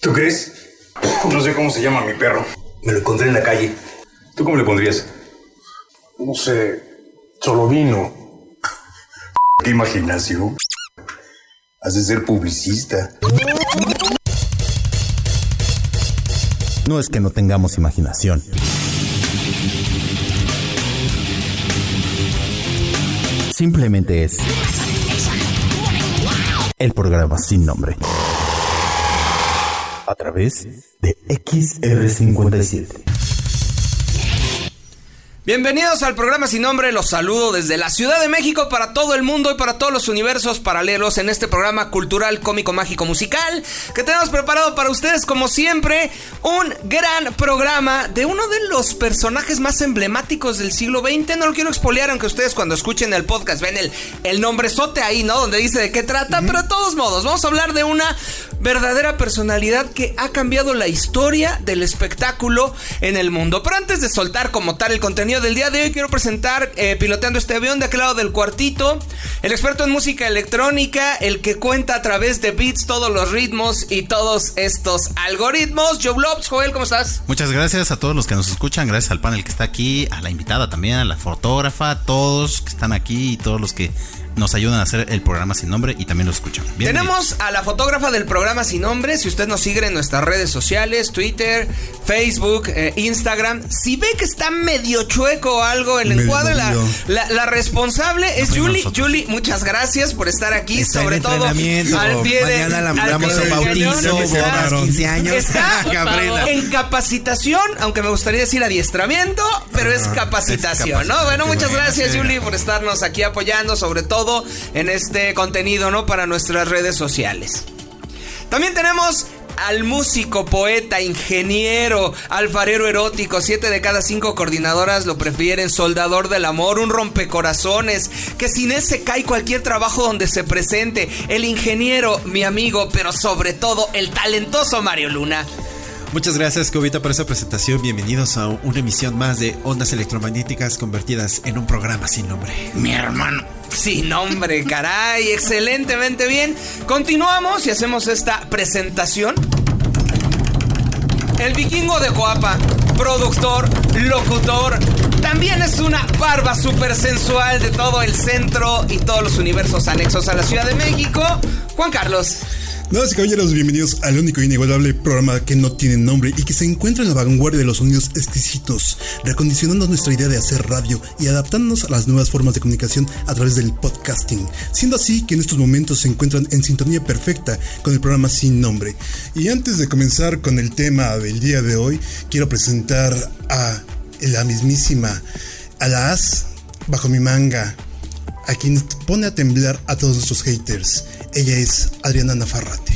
¿Tú crees? No sé cómo se llama mi perro. Me lo encontré en la calle. ¿Tú cómo le pondrías? No sé, solo vino. Qué imaginación. Has de ser publicista. No es que no tengamos imaginación. Simplemente es el programa sin nombre. A través de XR57. Bienvenidos al programa sin nombre, los saludo desde la Ciudad de México para todo el mundo y para todos los universos paralelos en este programa cultural, cómico, mágico, musical que tenemos preparado para ustedes como siempre un gran programa de uno de los personajes más emblemáticos del siglo XX. No lo quiero expoliar aunque ustedes cuando escuchen el podcast ven el, el nombrezote ahí, ¿no? Donde dice de qué trata, pero de todos modos vamos a hablar de una verdadera personalidad que ha cambiado la historia del espectáculo en el mundo. Pero antes de soltar como tal el contenido del día de hoy, quiero presentar eh, piloteando este avión de aquel lado del cuartito, el experto en música electrónica, el que cuenta a través de beats todos los ritmos y todos estos algoritmos. Joe Lobs, Joel, ¿cómo estás? Muchas gracias a todos los que nos escuchan, gracias al panel que está aquí, a la invitada también, a la fotógrafa, a todos que están aquí y todos los que nos ayudan a hacer el programa sin nombre y también lo escuchan. Tenemos a la fotógrafa del programa sin nombre. Si usted nos sigue en nuestras redes sociales, Twitter, Facebook, eh, Instagram, si ve que está medio chueco o algo en el encuadre, la, la, la, responsable es Julie. Julie, muchas gracias por estar aquí, está sobre todo al pie de Mañana la mandamos a bautizo, bodas, 15 años. Está en capacitación, aunque me gustaría decir adiestramiento, pero es capacitación, es ¿no? Bueno, muchas gracias, Julie, por estarnos aquí apoyando, sobre todo en este contenido, ¿no? Para nuestras redes sociales. También tenemos al músico, poeta, ingeniero, alfarero erótico. Siete de cada cinco coordinadoras lo prefieren. Soldador del amor, un rompecorazones. Que sin ese cae cualquier trabajo donde se presente. El ingeniero, mi amigo, pero sobre todo el talentoso Mario Luna. Muchas gracias, Cobita, por esa presentación. Bienvenidos a una emisión más de Ondas Electromagnéticas convertidas en un programa sin nombre. Mi hermano. Sin nombre, caray, excelentemente bien. Continuamos y hacemos esta presentación. El vikingo de Coapa, productor, locutor, también es una barba súper sensual de todo el centro y todos los universos anexos a la Ciudad de México. Juan Carlos. Y caballeros, bienvenidos al único e inigualable programa que no tiene nombre y que se encuentra en la vanguardia de los sonidos exquisitos, recondicionando nuestra idea de hacer radio y adaptándonos a las nuevas formas de comunicación a través del podcasting, siendo así que en estos momentos se encuentran en sintonía perfecta con el programa sin nombre. Y antes de comenzar con el tema del día de hoy, quiero presentar a la mismísima, a la bajo mi manga, a quien pone a temblar a todos nuestros haters. Ella es Adriana Nafarrate.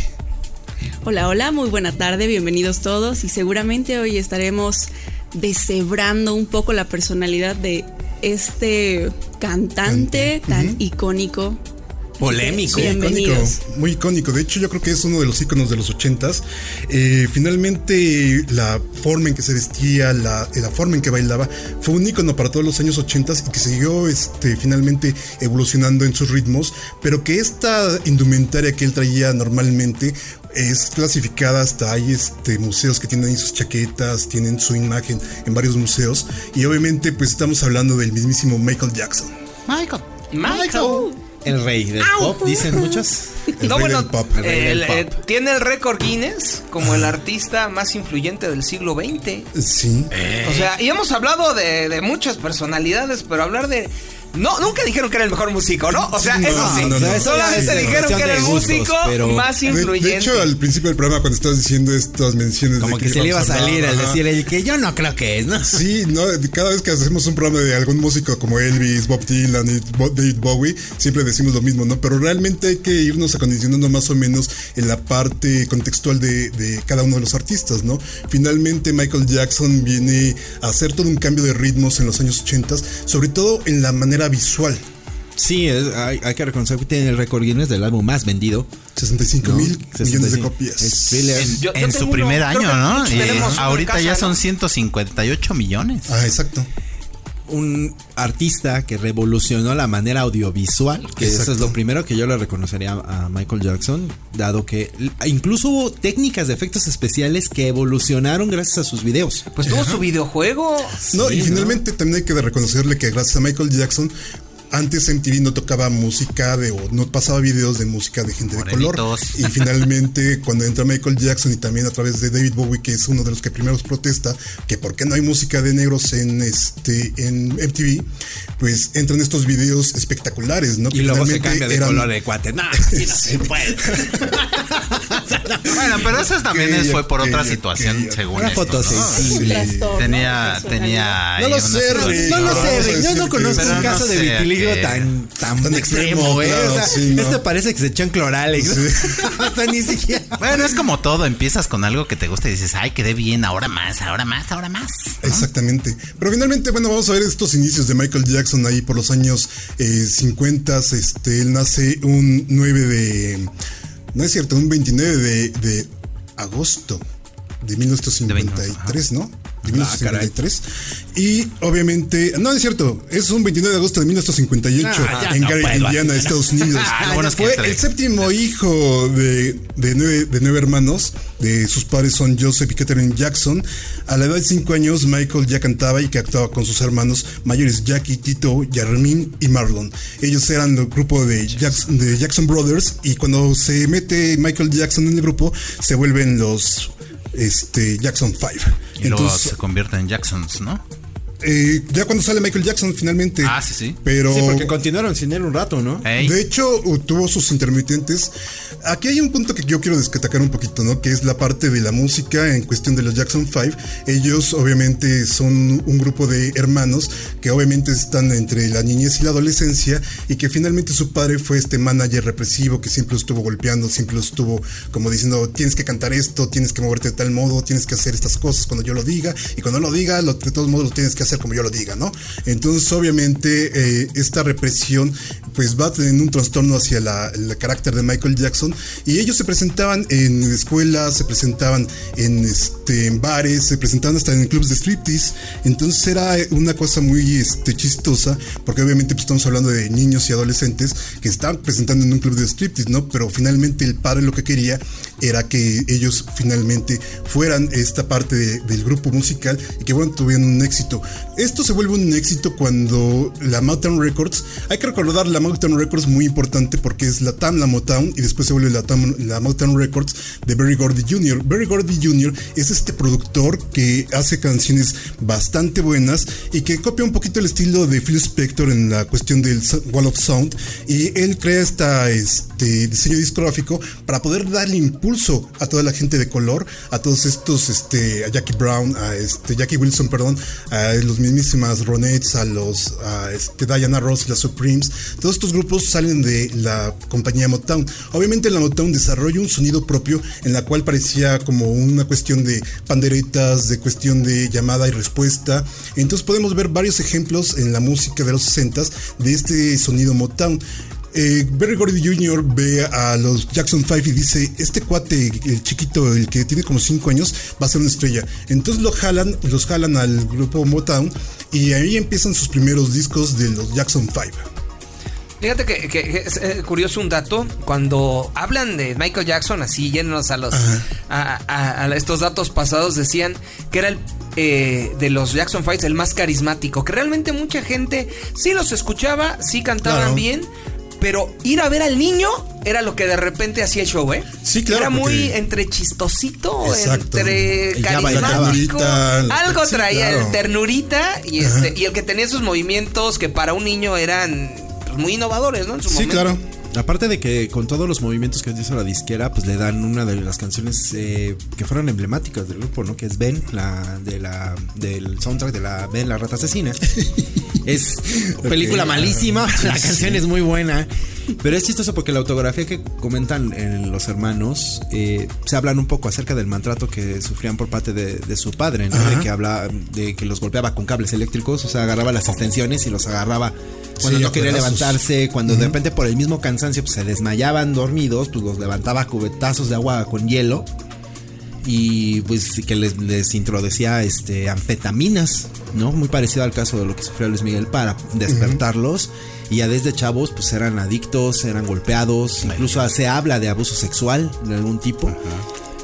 Hola, hola, muy buena tarde, bienvenidos todos y seguramente hoy estaremos deshebrando un poco la personalidad de este cantante tan uh -huh. icónico Polémico. Icónico, muy icónico. De hecho, yo creo que es uno de los iconos de los ochentas. Eh, finalmente, la forma en que se vestía, la, la, forma en que bailaba, fue un icono para todos los años ochentas y que siguió este, finalmente evolucionando en sus ritmos, pero que esta indumentaria que él traía normalmente es clasificada hasta hay este, museos que tienen ahí sus chaquetas, tienen su imagen en varios museos y obviamente pues estamos hablando del mismísimo Michael Jackson. Michael. Michael. Michael. El rey del ¡Au! pop, dicen muchos. El no, rey bueno, del pop. El rey el, del eh, pop. tiene el récord Guinness como el artista más influyente del siglo XX. Sí. O sea, y hemos hablado de, de muchas personalidades, pero hablar de no, nunca dijeron que era el mejor músico, ¿no? O sea, No, eso sí. no, no. Solamente dijeron que era el músico pero- más influyente. de hecho, al principio del programa, cuando estabas diciendo estas menciones Como de que se le iba a salir al decir el que yo no creo que es, ¿no? Sí, no, cada vez que hacemos un programa de algún músico como Elvis, Bob Dylan David Bowie, siempre decimos lo mismo, ¿no? Pero realmente hay que irnos acondicionando más o menos en la parte contextual de, de cada uno de los artistas, ¿no? Finalmente Michael Jackson viene a hacer todo un cambio de ritmos en los años 80, sobre todo en la manera visual. Sí, es- hay, hay que reconocer que tiene el récord Guinness del álbum más vendido. 65 ¿no? mil millones de 65. copias. Es thriller. En, Yo- su primer año, ¿no? en ahorita casa, ya ¿no? son 158 millones. Ah, exacto. Un artista que revolucionó la manera audiovisual, que eso es lo primero que yo le reconocería a Michael Jackson, dado que incluso hubo técnicas de efectos especiales que evolucionaron gracias a sus videos. Pues tuvo su videojuego. No, Sí, y ¿no? finalmente también hay que reconocerle que gracias a Michael Jackson, antes MTV no tocaba música de, o no pasaba videos de música de gente de color. Y finalmente, cuando entra Michael Jackson y también a través de David Bowie, que es uno de los que primeros protesta, que por qué no hay música de negros en este en MTV, pues entran estos videos espectaculares, ¿no? Y Que luego se cambia de eran- color de cuate. No, así no se puede. Bueno, pero eso también fue por otra situación, según Una esto, foto ¿no? sensible. Tenía, tenía. No lo sé, No lo sé, yo no que- conozco un no caso de sé, vitiligo tan, tan, Tan extremo, extremo, ¿eh? claro, o sea, sí, ¿no? este parece que se echó en cloralex. Sí. o sea, ni siquiera. Bueno, es como todo, empiezas con algo que te gusta y dices, ay, quedé bien, ahora más, ahora más, ahora más. Exactamente. Pero finalmente, bueno, vamos a ver estos inicios de Michael Jackson ahí por los años eh, 50. Este, él nace un 9 de. No es cierto, un 29 de, de agosto de 1953, ¿no? De 1953. y obviamente, no es cierto, es un 29 de agosto de 1958 Ah, en no Gary, Indiana. Estados Unidos. Ah, Fue entre. el séptimo hijo de, de nueve, de nueve hermanos. De sus padres son Joseph y Catherine Jackson. A la edad de cinco años, Michael ya cantaba y que actuaba con sus hermanos mayores Jackie, Tito, Yarmin y Marlon. Ellos eran el grupo de Jackson, de Jackson Brothers y cuando se mete Michael Jackson en el grupo, se vuelven los este, Jackson 5. Y luego se convierte en Jacksons, ¿no? Eh, ya cuando sale Michael Jackson finalmente. Ah, sí, sí. Pero Sí, porque continuaron sin él un rato, ¿no? Ey. de hecho, tuvo sus intermitentes. Aquí hay un punto que yo quiero destacar un poquito, ¿no? Que es la parte de la música en cuestión de los Jackson 5. Ellos obviamente son un grupo de hermanos que obviamente están entre la niñez y la adolescencia y que finalmente su padre fue este manager represivo que siempre los estuvo golpeando, siempre los estuvo como diciendo, tienes que cantar esto, tienes que moverte de tal modo, tienes que hacer estas cosas cuando yo lo diga y cuando lo diga, lo- de todos modos lo tienes que hacer como yo lo diga, ¿no? Entonces obviamente eh, esta represión pues va teniendo un trastorno hacia la, el carácter de Michael Jackson y ellos se presentaban en escuelas, se presentaban en, este, en bares, se presentaban hasta en clubes de striptease, entonces era una cosa muy este, chistosa porque obviamente pues, estamos hablando de niños y adolescentes que estaban presentando en un club de striptease, ¿no? Pero finalmente el padre lo que quería era que ellos finalmente fueran esta parte de- del grupo musical y que bueno, tuvieran un éxito. Esto se vuelve un éxito cuando la Motown Records, hay que recordar la Motown Records muy importante porque es la TAM, la Motown y después se vuelve la TAM, la Motown Records de Berry Gordy Jr. Berry Gordy Jr. es este productor que hace canciones bastante buenas y que copia un poquito el estilo de Phil Spector en la cuestión del Wall of Sound y él crea esta, este diseño discográfico para poder darle impulso a toda la gente de color, a todos estos, este, a Jackie Brown, a este, Jackie Wilson, perdón, a los mismísimas Ronettes, a los, a este, Diana Ross, las Supremes, todos estos grupos salen de la compañía Motown. Obviamente la Motown desarrolla un sonido propio en la cual parecía como una cuestión de panderetas, de cuestión de llamada y respuesta. Entonces podemos ver varios ejemplos en la música de los 60 de este sonido Motown. Eh, Berry Gordy Jr. ve a los Jackson 5 y dice, este cuate, el chiquito, el que tiene como 5 años, va a ser una estrella. Entonces lo jalan, los jalan al grupo Motown y ahí empiezan sus primeros discos de los Jackson 5. Fíjate que, que- que es eh, curioso un dato. Cuando hablan de Michael Jackson, así yéndonos a los a, a- a estos datos pasados, decían que era el eh, de los Jackson Fights el más carismático. Que realmente mucha gente sí los escuchaba, sí cantaban Claro. bien. Pero ir a ver al niño era lo que de repente hacía el show, ¿eh? Sí, claro, Era muy porque- entre chistosito, Exacto. entre carismático. Algo sí, traía claro. el ternurita y este y el que tenía esos movimientos que para un niño eran pues, muy innovadores, ¿no? En su Sí, momento. claro. Aparte de que con todos los movimientos que hizo la disquera, pues le dan una de las canciones eh, que fueron emblemáticas del grupo, ¿no? Que es Ben, la de la del soundtrack de la Ben, la rata asesina. es película malísima, la canción es muy buena. Pero es chistoso porque la autografía que comentan en los hermanos eh, se hablan un poco acerca del maltrato que sufrían por parte de, de su padre, ¿no? De que habla, de que los golpeaba con cables eléctricos, o sea, agarraba las extensiones y los agarraba cuando Sí, no quería pedazos. levantarse, cuando de repente por el mismo cansancio pues, se desmayaban dormidos, pues los levantaba a cubetazos de agua con hielo. Y pues que les, les introducía este anfetaminas, ¿no? Muy parecido al caso de lo que sufrió Luis Miguel para despertarlos. Y ya desde chavos, pues eran adictos, eran golpeados, incluso se habla de abuso sexual de algún tipo.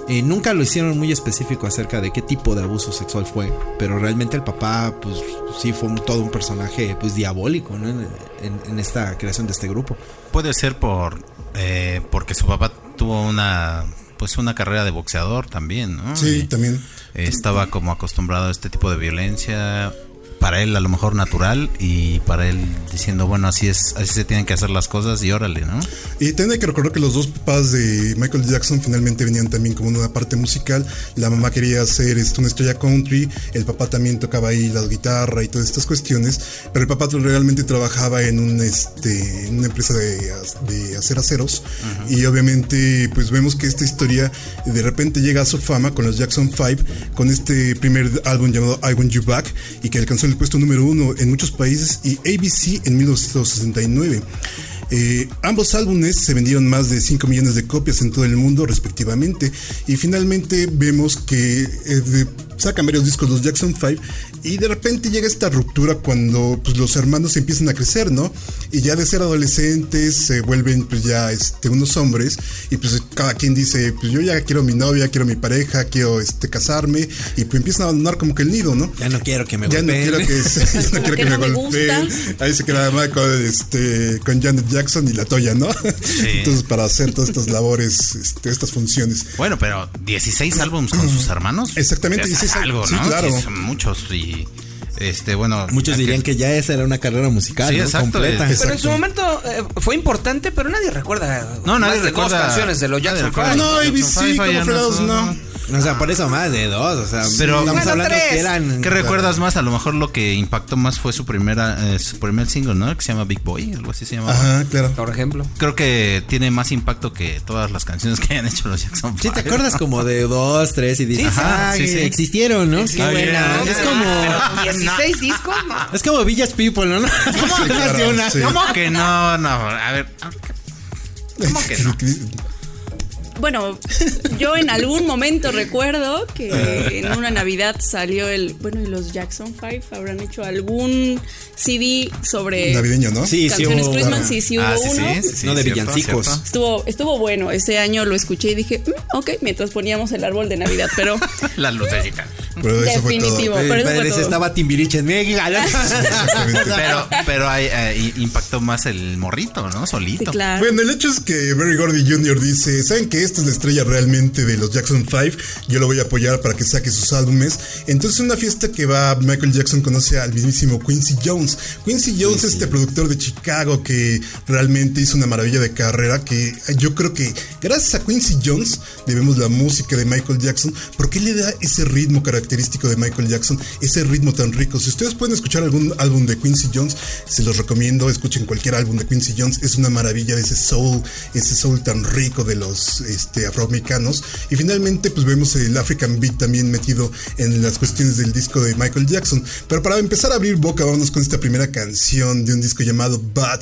Eh, nunca lo hicieron muy específico acerca de qué tipo de abuso sexual fue, pero realmente el papá, pues sí fue un- todo un personaje, pues diabólico, ¿no? En, en- en esta creación de este grupo. Puede ser por eh, porque su papá tuvo una pues una carrera de boxeador también, ¿no? Sí, Y, también. estaba como acostumbrado a este tipo de violencia. Para él a lo mejor natural y para él diciendo, bueno, así es, así se tienen que hacer las cosas y órale, ¿no? Y hay que recordar que los dos papás de Michael Jackson finalmente venían también como una parte musical. La mamá quería ser este, una estrella country, el papá también tocaba ahí la guitarra y todas estas cuestiones, pero el papá realmente trabajaba en, un, este, en una empresa de, de hacer aceros y obviamente pues vemos que esta historia de repente llega a su fama con los Jackson 5, con este primer álbum llamado I Want You Back y que alcanzó el puesto número uno en muchos países y ABC en 1969. Eh, ambos álbumes se vendieron más de 5 millones de copias en todo el mundo respectivamente y finalmente vemos que eh, de- sacan varios discos los Jackson 5 y de repente llega esta ruptura cuando pues, los hermanos empiezan a crecer, ¿no? Y ya de ser adolescentes se vuelven pues ya este, unos hombres y pues cada quien dice, pues yo ya quiero mi novia, quiero mi pareja, quiero este, casarme y pues empiezan a abandonar como que el nido, ¿no? Ya no quiero que me Ya no golpeen. quiero que, ya no quiero que que, no me me golpeen. Ahí se queda mamá con, este, con Janet Jackson y la Toya, ¿no? Entonces, para hacer todas estas labores, este, estas funciones. Bueno, pero 16 álbumes con sus hermanos. Exactamente, ya es 16 algo, sí, ¿no? claro. Sí, son muchos y este bueno, Muchos dirían que ya esa era una carrera musical, Sí, ¿no? exacto, Completa. es- Pero en su momento eh, fue importante, pero nadie recuerda. No, nadie más de recuerda- dos canciones de los Jackson. Five. No, ABC, Five, como ya no. O sea, por eso más de dos. O sea, Pero- estamos Bueno, hablando tres. que eran. ¿Qué recuerdas más? A lo mejor lo que impactó más fue su primera eh, su primer single, ¿no? Que se llama Big Boy, algo así se llama. Ajá, claro. Por ejemplo. Creo que tiene más impacto que todas las canciones que hayan hecho los Jackson Sí, te Five. acuerdas como de dos, tres y dices, Ajá, ah, sí, sí. existieron, ¿no? Qué Ah, buena. Es como, Pero 16 discos, no. es como Village People, ¿no? ¿no? claro, Una- sí. ¿Cómo que no? No, a ver. ¿Cómo que no? Bueno, yo en algún momento recuerdo que en una Navidad salió el. Bueno, y los Jackson 5 habrán hecho algún CD sobre. Navideño, ¿no? Sí, sí Canciones hubo. Christmas, sí, sí hubo Ah, sí, uno. sí, sí, sí, No, de cierto, villancicos. cierto. Estuvo, estuvo bueno. Ese año lo escuché y dije, "Mm, ok, mientras poníamos el árbol de Navidad, pero La lucecita. Pero eso fue todo. definitivo. Pero eso fue padre, todo. estaba Timbiriche en México. Exactamente. Pero, pero hay, eh, impactó más el morrito, ¿no? Sí, Solito. claro. Bueno, el hecho es que Barry Gordy Jr. dice, ¿saben que esta es la estrella realmente de los Jackson 5? Yo lo voy a apoyar para que saque sus álbumes. Entonces, en una fiesta que va, Michael Jackson conoce al mismísimo Quincy Jones. Quincy Jones es este productor de Chicago que realmente hizo una maravilla de carrera, que yo creo que gracias a Quincy Jones debemos la música de Michael Jackson, porque él le da ese ritmo característico de Michael Jackson, ese ritmo tan rico. Si ustedes pueden escuchar algún álbum de Quincy Jones, se los recomiendo, escuchen cualquier álbum de Quincy Jones, es una maravilla de ese soul, ese soul tan rico de los este, afroamericanos. Y finalmente, pues vemos el African Beat también metido en las cuestiones del disco de Michael Jackson. Pero para empezar a abrir boca, vamos con esta primera canción de un disco llamado Bad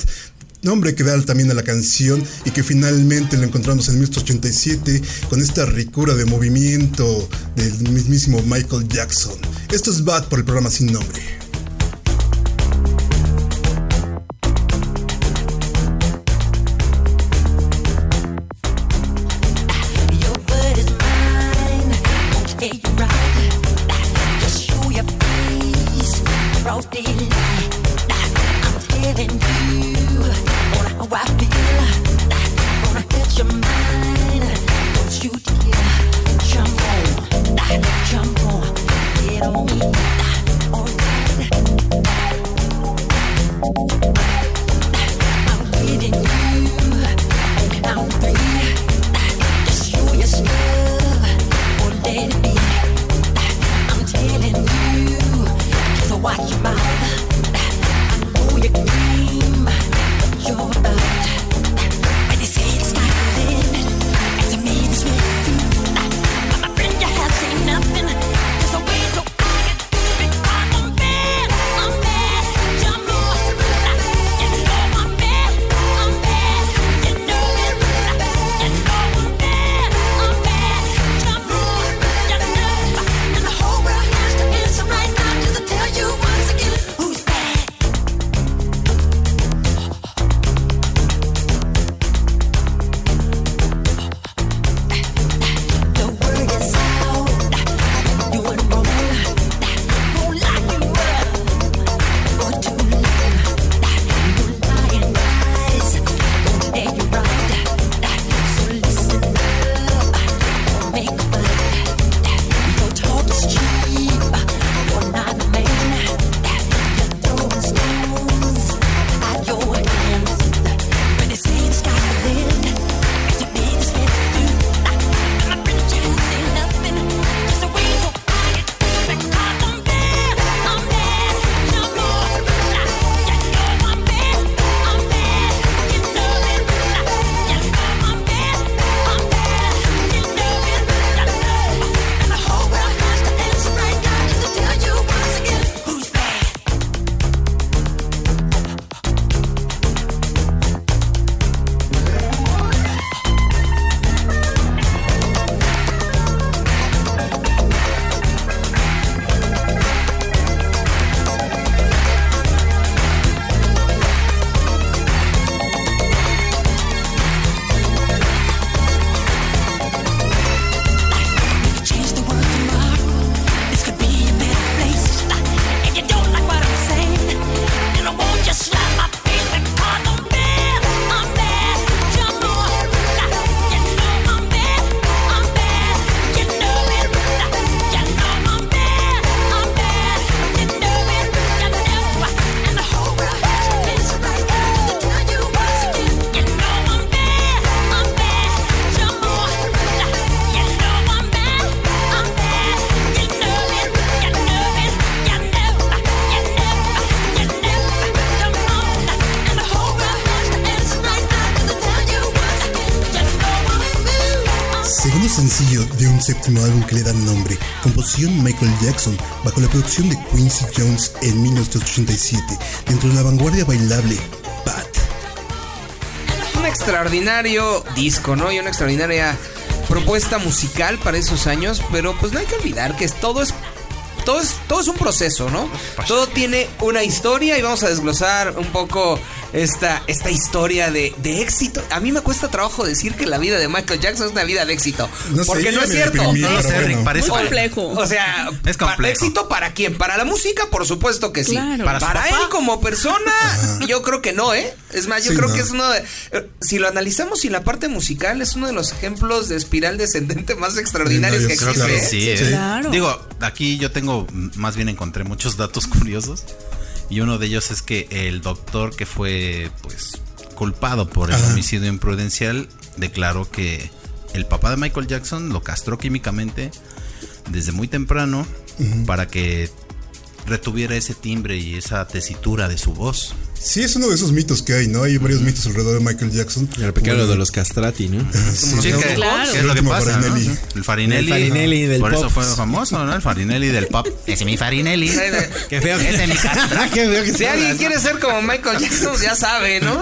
nombre que da también a la canción y que finalmente lo encontramos en 1987 con esta ricura de movimiento del mismísimo Michael Jackson. Esto es Bad por el programa sin nombre. Le dan nombre, composición Michael Jackson, bajo la producción de Quincy Jones en 1987, dentro de la vanguardia bailable Bad. Un extraordinario disco, ¿no? Y una extraordinaria propuesta musical para esos años, pero pues no hay que olvidar que es- todo es todo es, todo es un proceso, ¿no? Todo tiene una historia y vamos a desglosar un poco esta, esta historia de, de éxito. A mí me cuesta trabajo decir que la vida de Michael Jackson es una vida de éxito. No sé, porque no es cierto. deprimí, No lo sé, bueno. Parece Muy complejo. O sea, Es complejo. ¿éxito para quién? ¿Para la música? Por supuesto que sí. Claro. Para, ¿Para él como persona, yo creo que no, ¿eh? Es más, yo Sí, creo no. que es uno de... eh, Si lo analizamos y la parte musical es uno de los ejemplos de espiral descendente más extraordinarios Sí, no, que yo existe. creo que ¿eh? Sí, Sí. ¿eh? Claro. Digo, aquí yo tengo, más bien encontré muchos datos curiosos. Y uno de ellos es que el doctor que fue, pues, culpado por el Ajá. homicidio imprudencial declaró que el papá de Michael Jackson lo castró químicamente desde muy temprano para que retuviera ese timbre y esa tesitura de su voz. Sí, es uno de esos mitos que hay, ¿no? Hay varios mitos alrededor de Michael Jackson. El pequeño de los castrati, ¿no? Sí, Sí, Claro. que es lo que pasa, ¿no? Farinelli. El Farinelli. El Farinelli del Por eso fue famoso, ¿no? El Farinelli del pop. Ese es mi Farinelli. Qué feo. Ese es mi castrati. Qué feo que Si alguien quiere ser como Michael Jackson, ya sabe, ¿no?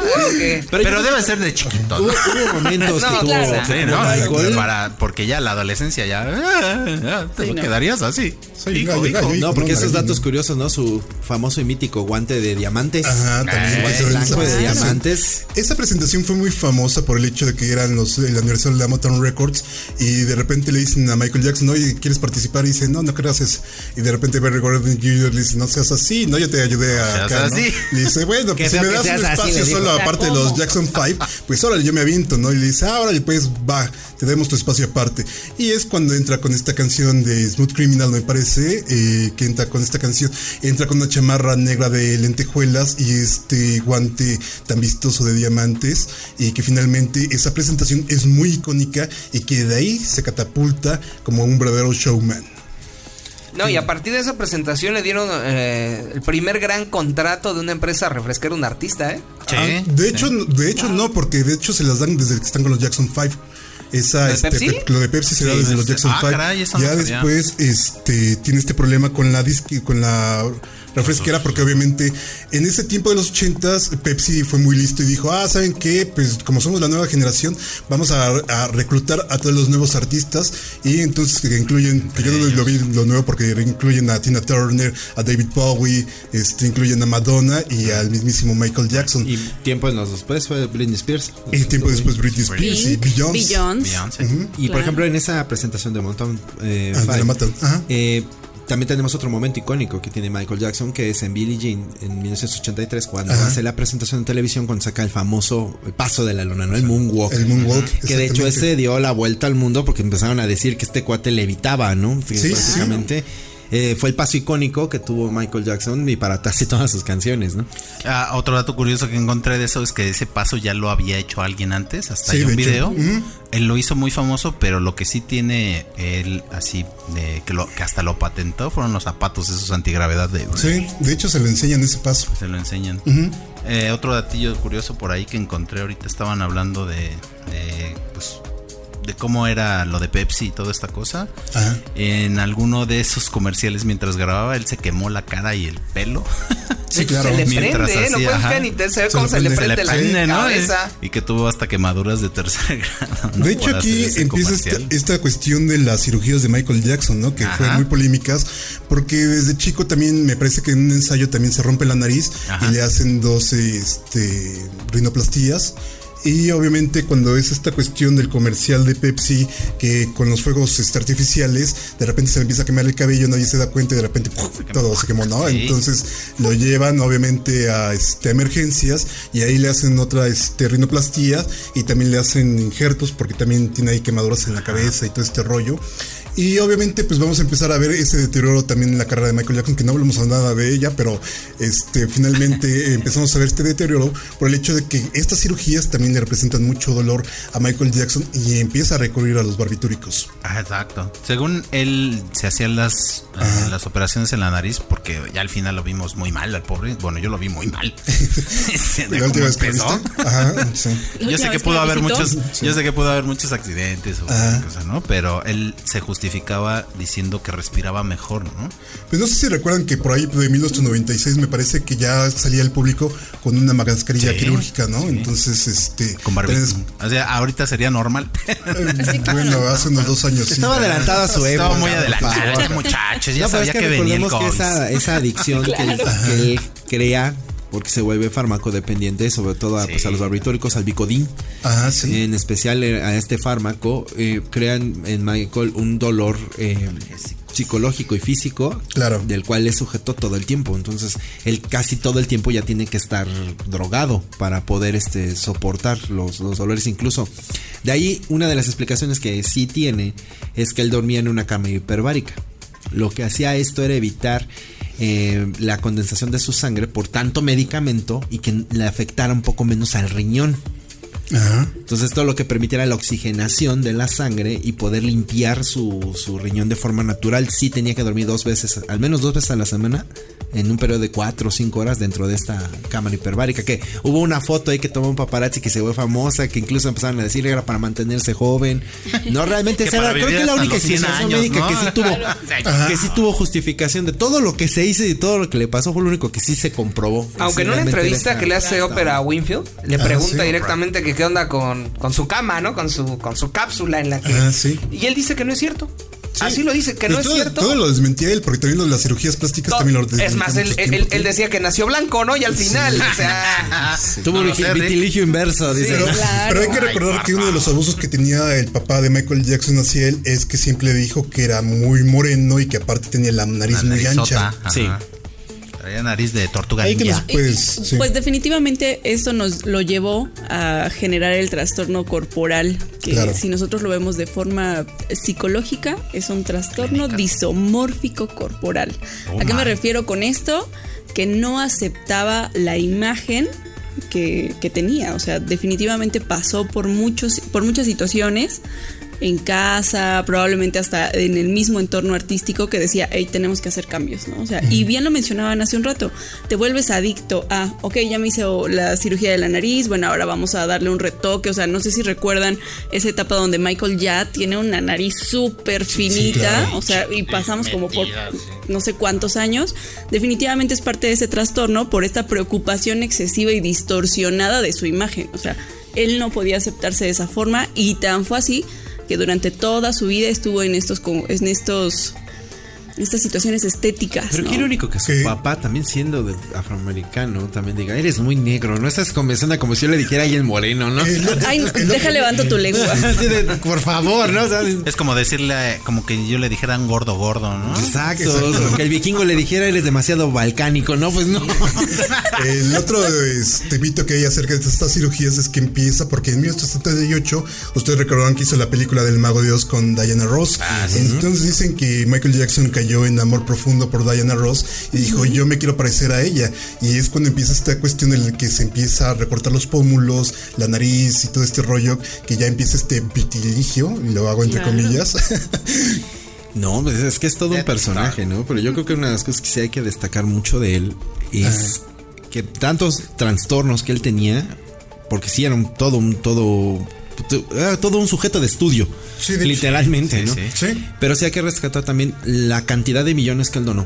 Pero, debe ser de chiquito. Hubo, ¿no? hubo momentos No, que tuvo claro. Sí, ¿no? Michael. Para, porque ya la adolescencia ya, ah, ya te Sí, no. quedarías así. Soy Hijo, hijo. No, porque esos datos curiosos, ¿no? Su famoso y mítico guante de diamantes. Ajá, también. Blanco de presentación. diamantes. Esa presentación fue muy famosa por el hecho de que eran los el aniversario de la Motown Records y de repente le dicen a Michael Jackson, oye, ¿quieres participar? Y dice, no, no gracias. Y de repente Barry Gordon Jr. le dice, no seas así, no, yo te ayudé a seas acá, ¿no? así. Le dice, bueno, pues si me das un espacio solo aparte de los Jackson 5, pues órale, yo me aviento, ¿no? Y le dice, ah, órale, pues va, te demos tu espacio aparte. Y es cuando entra con esta canción de Smooth Criminal, me parece, eh, que entra con esta canción, entra con una chamarra negra de lentejuelas y este guante tan vistoso de diamantes y que finalmente esa presentación es muy icónica y que de ahí se catapulta como un verdadero showman. No, y a partir de esa presentación le dieron eh, el primer gran contrato de una empresa a un artista, ¿eh? Sí, Ah, de hecho, de hecho no, porque de hecho se las dan desde que están con los Jackson 5. Esa, ¿Lo de este, Pepsi? pe- lo de Pepsi se da Sí, desde los Jackson ah, 5. caray, eso no ya después este, tiene este problema con la disque, con la refresquera, porque obviamente en ese tiempo de los 80s Pepsi fue muy listo y dijo, ah, ¿saben qué? Pues como somos la nueva generación, vamos a, a reclutar a todos los nuevos artistas y entonces que incluyen, que yo no lo vi lo nuevo porque incluyen a Tina Turner, a David Bowie, este, incluyen a Madonna y al mismísimo Michael Jackson. Y tiempo en los después fue Britney Spears. Y tiempo después Britney Spears y Beyoncé. Beyoncé. Beyoncé. Y por ejemplo, en esa presentación de Mountain eh, Ah, de la ajá. eh, también tenemos otro momento icónico que tiene Michael Jackson, que es en Billie Jean en 1983, cuando Ajá. hace la presentación en televisión, cuando saca el famoso paso de la luna, ¿no? El moonwalk. El moonwalk, Que de hecho ese dio la vuelta al mundo porque empezaron a decir que este cuate levitaba, ¿no? Sí, sí. Eh, fue el paso icónico que tuvo Michael Jackson y para casi todas sus canciones, ¿no? Ah, otro dato curioso que encontré de eso es que ese paso ya lo había hecho alguien antes, hasta Sí, hay un video. Él lo hizo muy famoso, pero lo que sí tiene él así de que, lo, que hasta lo patentó fueron los zapatos esos antigravedad de Sí, de hecho se le enseñan ese paso. se lo enseñan. Eh, otro datillo curioso por ahí que encontré ahorita estaban hablando de, de, pues, de cómo era lo de Pepsi y toda esta cosa. Ajá. En alguno de esos comerciales mientras grababa él se quemó la cara y el pelo. Sí, claro. Se le Mientras prende, ¿eh? No hacía, puedes ver ni te se ve Se cómo le se le prende. prende la prende, ¿no? Y que tuvo hasta quemaduras de tercer grado. ¿no? De hecho, Por aquí empieza esta, esta cuestión de las cirugías de Michael Jackson, ¿no? Que Ajá. fueron muy polémicas, porque desde chico también me parece que en un ensayo también se rompe la nariz Ajá. y le hacen dos este, rinoplastías. Y obviamente cuando es esta cuestión del comercial de Pepsi, que con los fuegos este, artificiales, de repente se le empieza a quemar el cabello, nadie se da cuenta y de repente ¡puf! todo se quemó, ¿no? Sí. Entonces lo llevan obviamente a este, emergencias y ahí le hacen otra este, rinoplastía y también le hacen injertos porque también tiene ahí quemaduras en la cabeza y todo este rollo. Y obviamente pues vamos a empezar a ver ese deterioro también en la carrera de Michael Jackson, que no hablamos nada de ella, pero este finalmente empezamos a ver este deterioro por el hecho de que estas cirugías también le representan mucho dolor a Michael Jackson y empieza a recurrir a los barbitúricos. Ah, exacto. Según él se hacían las, eh, las operaciones en la nariz porque ya al final lo vimos muy mal al pobre. Bueno, yo lo vi muy mal. La última vez que. Ajá, sí. Yo sé que pudo haber visitó. muchos, yo sé que pudo haber muchos accidentes o Ajá. cosas, ¿no? Pero él se justificaba diciendo que respiraba mejor, ¿no? Pues no sé si recuerdan que por ahí de 1996 me parece que ya salía el público con una mascarilla Sí, quirúrgica, ¿no? sí. Entonces, este... Con también O sea, ahorita sería normal. es- bueno, hace unos dos años. sí. Estaba adelantada a su época. Estaba muy favor. este muchacho. Ya No, sabía es que, que, venía el recordemos que esa, esa adicción que, él, que él crea porque se vuelve farmacodependiente, sobre todo a, pues, a los barbitúricos, al Bicodín. Ajá, sí. En especial eh, a este fármaco, eh, crean en Michael un dolor eh, psicológico y físico, Claro. del cual es sujeto todo el tiempo. Entonces, él casi todo el tiempo ya tiene que estar drogado para poder este, soportar los, los dolores. Incluso, de ahí una de las explicaciones que sí tiene es que él dormía en una cama hiperbárica. Lo que hacía esto era evitar eh, la condensación de su sangre por tanto medicamento y que le afectara un poco menos al riñón. Ajá. Entonces esto lo que permitiera la oxigenación de la sangre y poder limpiar su, su riñón de forma natural. Sí tenía que dormir dos veces, al menos dos veces a la semana, en un periodo de cuatro o cinco horas dentro de esta cámara hiperbárica. Que hubo una foto ahí que tomó un paparazzi que se fue famosa, que incluso empezaron a decir que era para mantenerse joven. No, realmente Que esa era- creo que la única los 100 explicación años, médica ¿no? que sí tuvo, que sí tuvo justificación de todo lo que se hizo y todo lo que le pasó fue lo único que sí se comprobó. Aunque en una entrevista que le hace ópera a Winfield, le Ah, pregunta sí. directamente que qué onda con, con su cama, ¿no? Con su, con su cápsula en la que. Ah, sí. Y él dice que no es cierto. Así lo dice, que Y no es cierto. Todo lo desmentía él, porque también lo de las cirugías plásticas también lo desmentía es más, él, él- sí. decía que nació blanco, ¿no? Y al final, o sea. Tuvo No un vitiligio inverso, dice. Pero, Claro. pero hay que recordar que uno de los abusos que tenía el papá de Michael Jackson hacia él es que siempre le dijo que era muy moreno y que aparte tenía la nariz La muy ancha. ajá. Sí. Traía nariz de tortuga puedes. sí. Pues definitivamente esto nos lo llevó a generar el trastorno corporal, que Claro. si nosotros lo vemos de forma psicológica, es un trastorno disomórfico corporal. Oh, ¿A qué me refiero con esto? Que no aceptaba la imagen que, que tenía. O sea, definitivamente pasó por, muchos, por muchas situaciones en casa, probablemente hasta en el mismo entorno artístico que decía, hey, tenemos que hacer cambios, ¿no? O sea, y bien lo mencionaban hace un rato, te vuelves adicto a, ok, ya me hice la cirugía de la nariz, bueno, ahora vamos a darle un retoque, o sea, no sé si recuerdan esa etapa donde Michael ya tiene una nariz súper finita, claro. o sea, y pasamos como por no sé cuántos años, definitivamente es parte de ese trastorno por esta preocupación excesiva y distorsionada de su imagen, o sea, él no podía aceptarse de esa forma y tan fue así que durante toda su vida estuvo en estos en estos estas situaciones estéticas. Pero ¿no? qué irónico que su Sí. papá, también siendo de afroamericano, también diga, eres muy negro, no estás conversando como si yo le dijera a alguien moreno, ¿no? Otro- Ay, deja levanto tu lengua. Por favor, ¿no? O sea, Es como decirle, como que yo le dijera un gordo gordo, ¿no? Exacto, Exacto. que el vikingo le dijera eres demasiado balcánico, no, pues no. El otro este, mito que hay acerca de estas cirugías es que empieza porque en 1978 ustedes recordarán que hizo la película del Mago de Oz con Diana Ross. Entonces dicen que Michael Jackson cayó en amor profundo por Diana Ross y dijo yo me quiero parecer a ella. Y es cuando empieza esta cuestión en la que se empieza a recortar los pómulos, la nariz y todo este rollo que ya empieza este vitiligio, y lo hago entre Claro. comillas. No, pues es que es todo un personaje, ¿no? Pero yo creo que una de las cosas que sí hay que destacar mucho de él es que tantos trastornos que él tenía, porque sí era un todo un todo era todo un sujeto de estudio, Sí, de literalmente, Sí, ¿no? sí. sí. Pero sí hay que rescatar también la cantidad de millones que él donó.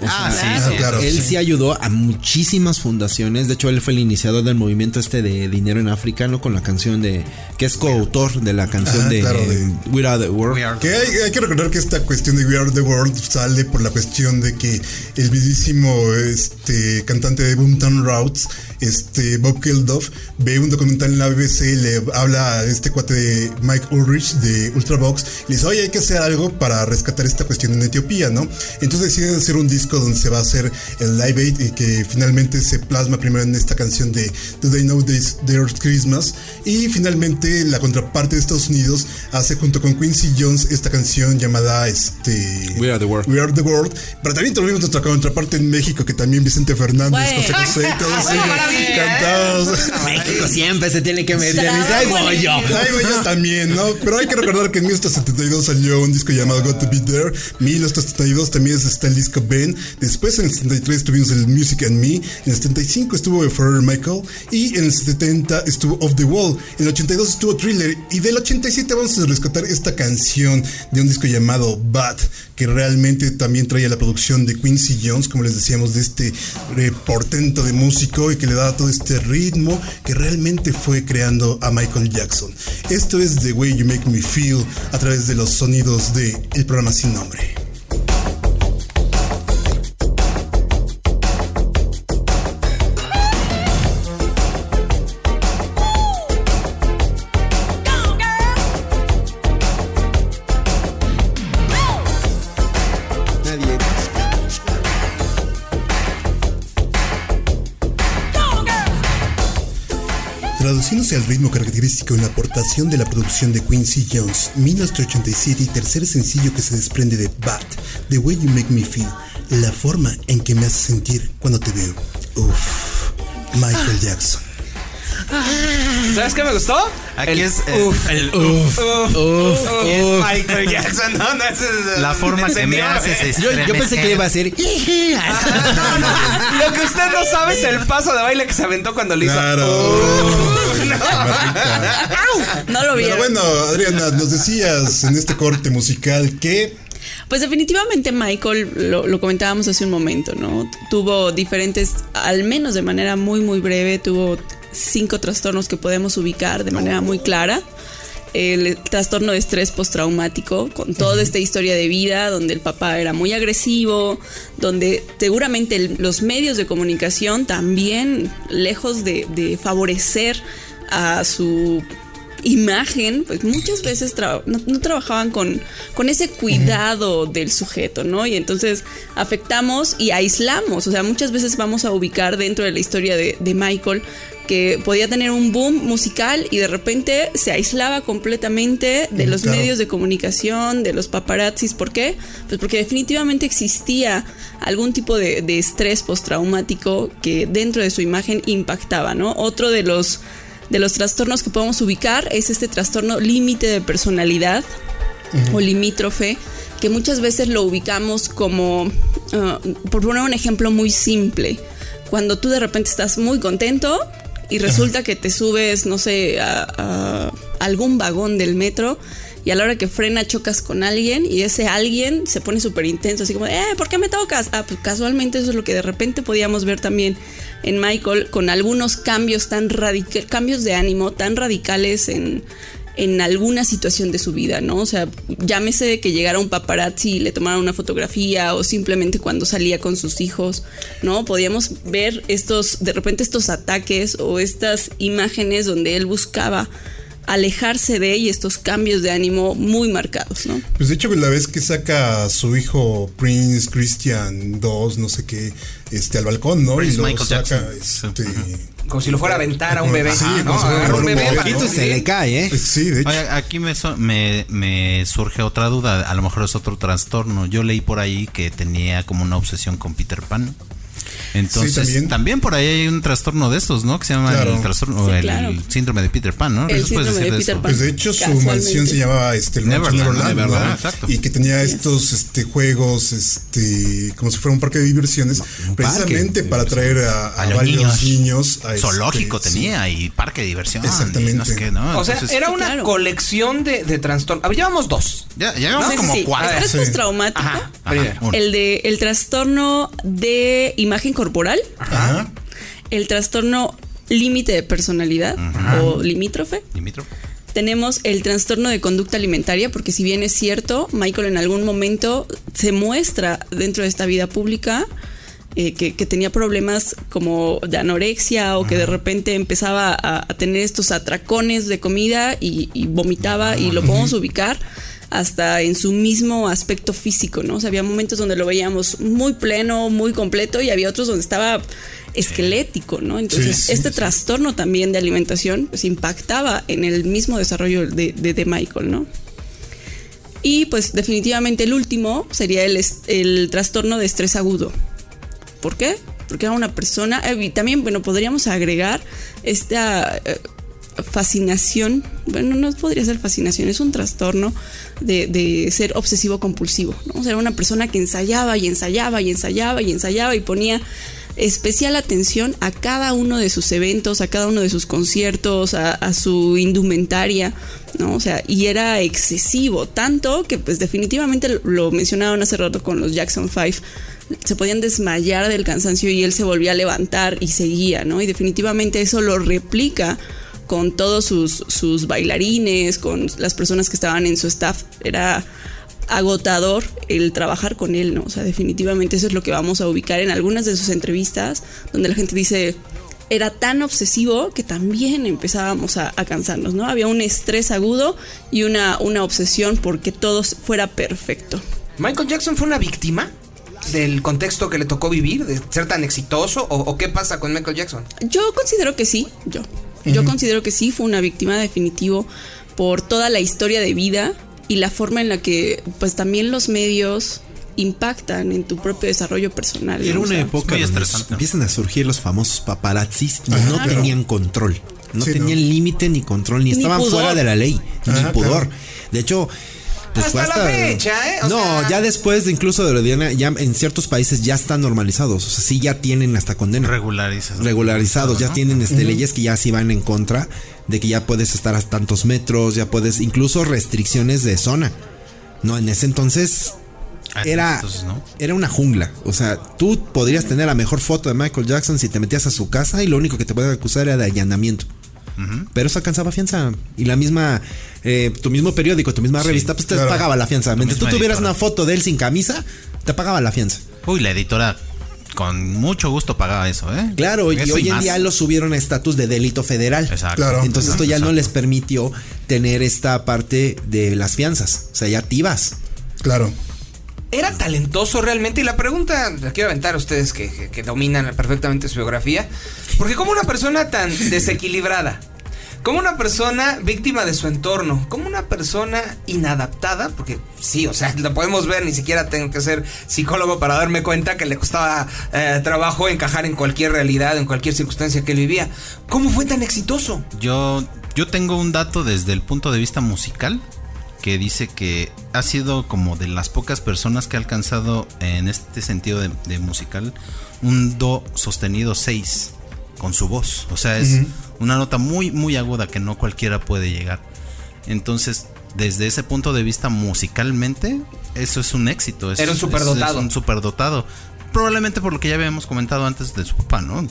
O Ah, sea, sí, sí. claro. él sí. ayudó a muchísimas fundaciones. De hecho, él fue el iniciador del movimiento este de dinero en África, ¿no? Con la canción de. que es coautor de la canción Ah, de, claro, de- We Are the World. We are- Que hay, hay que recordar que esta cuestión de We Are the World sale por la cuestión de que el mismísimo este, cantante de Boomtown Roots, este, Bob Geldof, ve un documental en la BBC, le habla a este cuate de Mike Ulrich de Ultravox, y le dice, oye, hay que hacer algo para rescatar esta cuestión en Etiopía, ¿no? Entonces deciden hacer un disco donde se va a hacer el Live Aid y que finalmente se plasma primero en esta canción de Do They Know This Their Christmas y finalmente la contraparte de Estados Unidos hace junto con Quincy Jones esta canción llamada este We Are the World. We Are the World. Pero también tuvimos nuestra contraparte en México que también Vicente Fernández, Bueno. José José y todos Bueno, ellos maravilla. cantados. México siempre se tiene que meter. Dice, "Ay, voy yo". Ahí voy yo también, ¿no? Pero hay que recordar que en 1972 salió un disco llamado Got to Be There. 1972 también está el disco Ben. Después en el 73 tuvimos el Music and Me. En el 75 estuvo Forever Michael. Y en el 70 estuvo Off the Wall. En el 82 estuvo Thriller. Y del 87 vamos a rescatar esta canción de un disco llamado Bad. Que realmente también traía la producción de Quincy Jones, como les decíamos, de este eh, portento de músico y que le todo este ritmo que realmente fue creando a Michael Jackson. Esto es The Way You Make Me Feel a través de los sonidos de el programa sin nombre. Traduciéndose al ritmo característico en la aportación de la producción de Quincy Jones, 1987 y tercer sencillo que se desprende de Bad, The Way You Make Me Feel, la forma en que me hace sentir cuando te veo. Uff, Michael Jackson. ¿Sabes qué me gustó? Aquí El es eh, uf. el uf. Uf, Uf, es. Michael Jackson. No, no, es- La forma que me haces. Yo, yo pensé que iba a ser. No, no, Lo que usted no sabe es el paso de baile que se aventó cuando le hizo. Claro. No lo Pero vieron. bueno, Adriana, nos decías en este corte musical que Pues definitivamente Michael, lo, lo comentábamos hace un momento, ¿no? Tuvo diferentes, al menos de manera muy, muy breve, tuvo cinco trastornos que podemos ubicar de manera muy clara. El trastorno de estrés postraumático, con toda esta historia de vida, donde el papá era muy agresivo, donde seguramente los medios de comunicación también, lejos de, de favorecer a su imagen, pues muchas veces tra- no, no trabajaban con, con ese cuidado del sujeto, ¿no? Y entonces afectamos y aislamos, o sea, muchas veces vamos a ubicar dentro de la historia de, de Michael que podía tener un boom musical y de repente se aislaba completamente de Mm, los claro. medios de comunicación, de los paparazzis. ¿Por qué? Pues porque definitivamente existía algún tipo de, de estrés postraumático que dentro de su imagen impactaba, ¿no? Otro de los de los trastornos que podemos ubicar es este trastorno límite de personalidad o limítrofe, que muchas veces lo ubicamos como, ah, por poner un ejemplo muy simple, cuando tú de repente estás muy contento y resulta que te subes, no sé, a, a algún vagón del metro y a la hora que frena chocas con alguien y ese alguien se pone súper intenso, así como, eh, ¿por qué me tocas? Ah, pues casualmente eso es lo que de repente podíamos ver también en Michael con algunos cambios tan radicales, cambios de ánimo tan radicales en, en alguna situación de su vida, ¿no? O sea, llámese que llegara un paparazzi y le tomara una fotografía o simplemente cuando salía con sus hijos, ¿no? Podíamos ver estos, de repente estos ataques o estas imágenes donde él buscaba alejarse de y estos cambios de ánimo muy marcados, ¿no? Pues de hecho, la vez que saca a su hijo Prince Christian 2, no sé qué, este, al balcón, ¿no? Prince y lo Michael saca, Jackson. este. Como si lo fuera a aventar a un bebé. Sí, ¿no? como si fuera Agarra un un bebé. Poquito se le cae, ¿eh? Sí, de hecho. Oye, aquí me, so- me, me surge otra duda, a lo mejor es otro trastorno. Yo leí por ahí que tenía como una obsesión con Peter Pan. Entonces, Sí, también. también. por ahí hay un trastorno de estos, ¿no? Que se llama Claro. el trastorno, Sí, el claro. síndrome de Peter Pan, ¿no? El ¿Eso puedes síndrome de Peter? Pan. Pues de hecho su mansión se llamaba este, el Neverland, Neverland, Neverland, y que tenía estos este, juegos este como si fuera un parque de diversiones precisamente parque. para atraer a, a varios niños. niños, a este, Zoológico sí. tenía y parque de diversión. Exactamente. y no sé qué, ¿no? O sea, Entonces, era una claro. colección de, de trastornos. A ver, llevamos dos. ya, ya llevamos como sí. cuatro. Primero. uno. El de el trastorno de imagen corporal, Ajá. el trastorno límite de personalidad o limítrofe. Limítrofe. Tenemos el trastorno de conducta alimentaria, porque si bien es cierto, Michael en algún momento se muestra dentro de esta vida pública eh, que, que tenía problemas como de anorexia o que de repente empezaba a, a tener estos atracones de comida y, y vomitaba y lo podemos ubicar hasta en su mismo aspecto físico, ¿no? O sea, había momentos donde lo veíamos muy pleno, muy completo y había otros donde estaba esquelético, ¿no? Entonces, Sí, sí, este sí. trastorno también de alimentación pues impactaba en el mismo desarrollo de, de- de Michael, ¿no? Y pues definitivamente el último sería el, el trastorno de estrés agudo. ¿Por qué? Porque era una persona, eh, y también, bueno, podríamos agregar esta eh, fascinación, bueno, no podría ser fascinación, es un trastorno de, ser obsesivo compulsivo, ¿no? O sea, era una persona que ensayaba y ensayaba y ensayaba y ensayaba y ponía especial atención a cada uno de sus eventos, a cada uno de sus conciertos, a, su indumentaria, ¿no? O sea, y era excesivo, tanto que pues definitivamente lo- lo mencionaron hace rato con los Jackson 5, se podían desmayar del cansancio y él se volvía a levantar y seguía, ¿no? Y definitivamente eso lo replica con todos sus, sus bailarines, con las personas que estaban en su staff. Era agotador el trabajar con él, ¿no? O sea, definitivamente eso es lo que vamos a ubicar en algunas de sus entrevistas, donde la gente dice, era tan obsesivo que también empezábamos a, a cansarnos, ¿no? Había un estrés agudo y una, una obsesión porque todo fuera perfecto. ¿Michael Jackson fue una víctima del contexto que le tocó vivir, de ser tan exitoso? ¿O, o qué pasa con Michael Jackson? Yo considero que sí, yo. Yo considero que sí, fue una víctima definitivo por toda la historia de vida y la forma en la que pues también los medios impactan en tu propio desarrollo personal. Era ¿no? O una sea, época muy estresante. empiezan a surgir los famosos paparazzis y Ajá, no claro. tenían control. No Sí, tenían límite ni control, ni, Ni estaban pudor. fuera de la ley, Ajá, ni pudor. claro. De hecho, pues Hasta la fecha, ¿eh? O no, sea- ya después de incluso de lo de Diana, ya en ciertos países ya están normalizados. O sea, sí ya tienen hasta condena. Regularizas. regularizados, ya ¿no? tienen este, leyes que ya sí van en contra de que ya puedes estar a tantos metros, ya puedes, incluso restricciones de zona. No, en ese entonces Ah, era, entonces, ¿no? era una jungla. O sea, tú podrías tener la mejor foto de Michael Jackson si te metías a su casa y lo único que te podían acusar era de allanamiento. Pero eso alcanzaba fianza. Y la misma, eh, tu mismo periódico, tu misma revista, pues te claro. pagaba la fianza. Mientras tú tuvieras editora. una foto de él sin camisa, te pagaba la fianza. Uy, la editora con mucho gusto pagaba eso, ¿eh? Claro, y hoy en más. día lo subieron a estatus de delito federal. Exacto. Claro. Entonces esto ya no les permitió tener esta parte de las fianzas. O sea, ya ibas. Claro. ¿Era talentoso realmente? Y la pregunta la quiero aventar a ustedes que, que- que dominan perfectamente su biografía. Porque como una persona tan desequilibrada, como una persona víctima de su entorno, como una persona inadaptada, porque sí, o sea, lo podemos ver, ni siquiera tengo que ser psicólogo para darme cuenta que le costaba eh, trabajo encajar en cualquier realidad, en cualquier circunstancia que él vivía. ¿Cómo fue tan exitoso? Yo, yo tengo un dato desde el punto de vista musical que dice que ha sido como de las pocas personas que ha alcanzado en este sentido de, de musical un do sostenido 6 con su voz. O sea, es una nota muy, muy aguda que no cualquiera puede llegar. Entonces, desde ese punto de vista musicalmente, eso es un éxito. es- Era un es- superdotado. Es, un superdotado. Probablemente por lo que ya habíamos comentado antes de su papá, ¿no?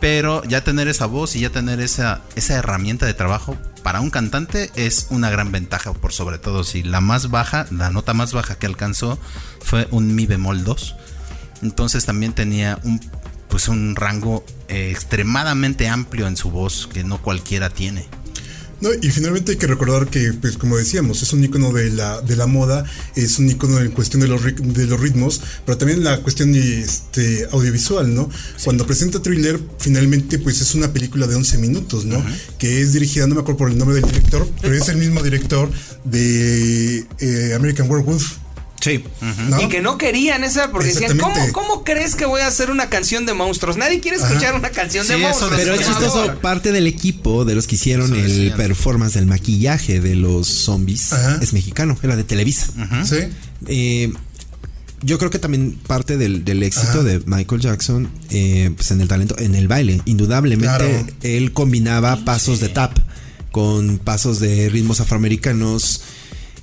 Pero ya tener esa voz y ya tener esa, esa herramienta de trabajo para un cantante es una gran ventaja, por sobre todo si la más baja, la nota más baja que alcanzó fue un mi bemol 2. Entonces también tenía un pues un rango eh, extremadamente amplio en su voz que no cualquiera tiene. No, y finalmente hay que recordar que, pues como decíamos, es un icono de la, de la moda, es un icono en cuestión de los, de los ritmos, pero también la cuestión este, audiovisual, ¿no? Cuando presenta Thriller, finalmente, pues es una película de 11 minutos, ¿no? Que es dirigida, no me acuerdo por el nombre del director, pero es el mismo director de eh, American Werewolf. Sí. ¿no? Y que no querían esa porque decían, ¿cómo, Exactamente. ¿cómo crees que voy a hacer una canción de monstruos? Nadie quiere escuchar una canción de Sí, monstruos. Pero es Eso chistoso, parte del equipo de los que hicieron Eso el decían. performance del maquillaje de los zombies Ajá. es mexicano, era de Televisa. Sí. Eh, yo creo que también parte del, del éxito Ajá. de Michael Jackson, eh, pues en el talento, en el baile, indudablemente Claro. él combinaba pasos de tap con pasos de ritmos afroamericanos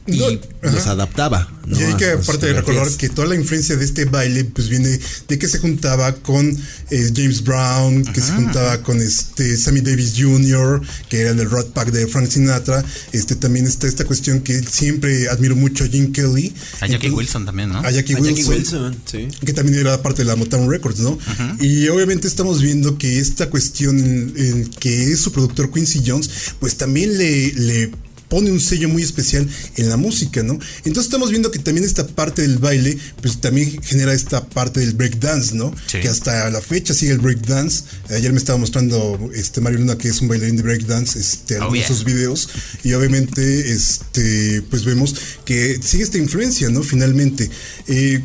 y No, los adaptaba. ¿no? Y hay que aparte de recordar que toda la influencia de este baile pues viene de que se juntaba con eh, James Brown, que se juntaba con este Sammy Davis Jr., que era del Rat Pack de Frank Sinatra. Este también está esta cuestión que siempre admiro mucho a Jim Kelly. A Jackie Entonces- Wilson también, ¿no? A Jackie A Jackie Wilson. Wilson, sí. Que también era parte de la Motown Records, ¿no? Y obviamente estamos viendo que esta cuestión en, en que es su productor Quincy Jones, pues también le, le pone un sello muy especial en la música, ¿no? Entonces estamos viendo que también esta parte del baile, pues también genera esta parte del breakdance, ¿no? Sí. Que hasta la fecha sigue el breakdance. Ayer me estaba mostrando este Mario Luna, que es un bailarín de breakdance, este, algunos yeah. de sus videos. Y obviamente, este, pues vemos que sigue esta influencia, ¿no? Finalmente. Eh,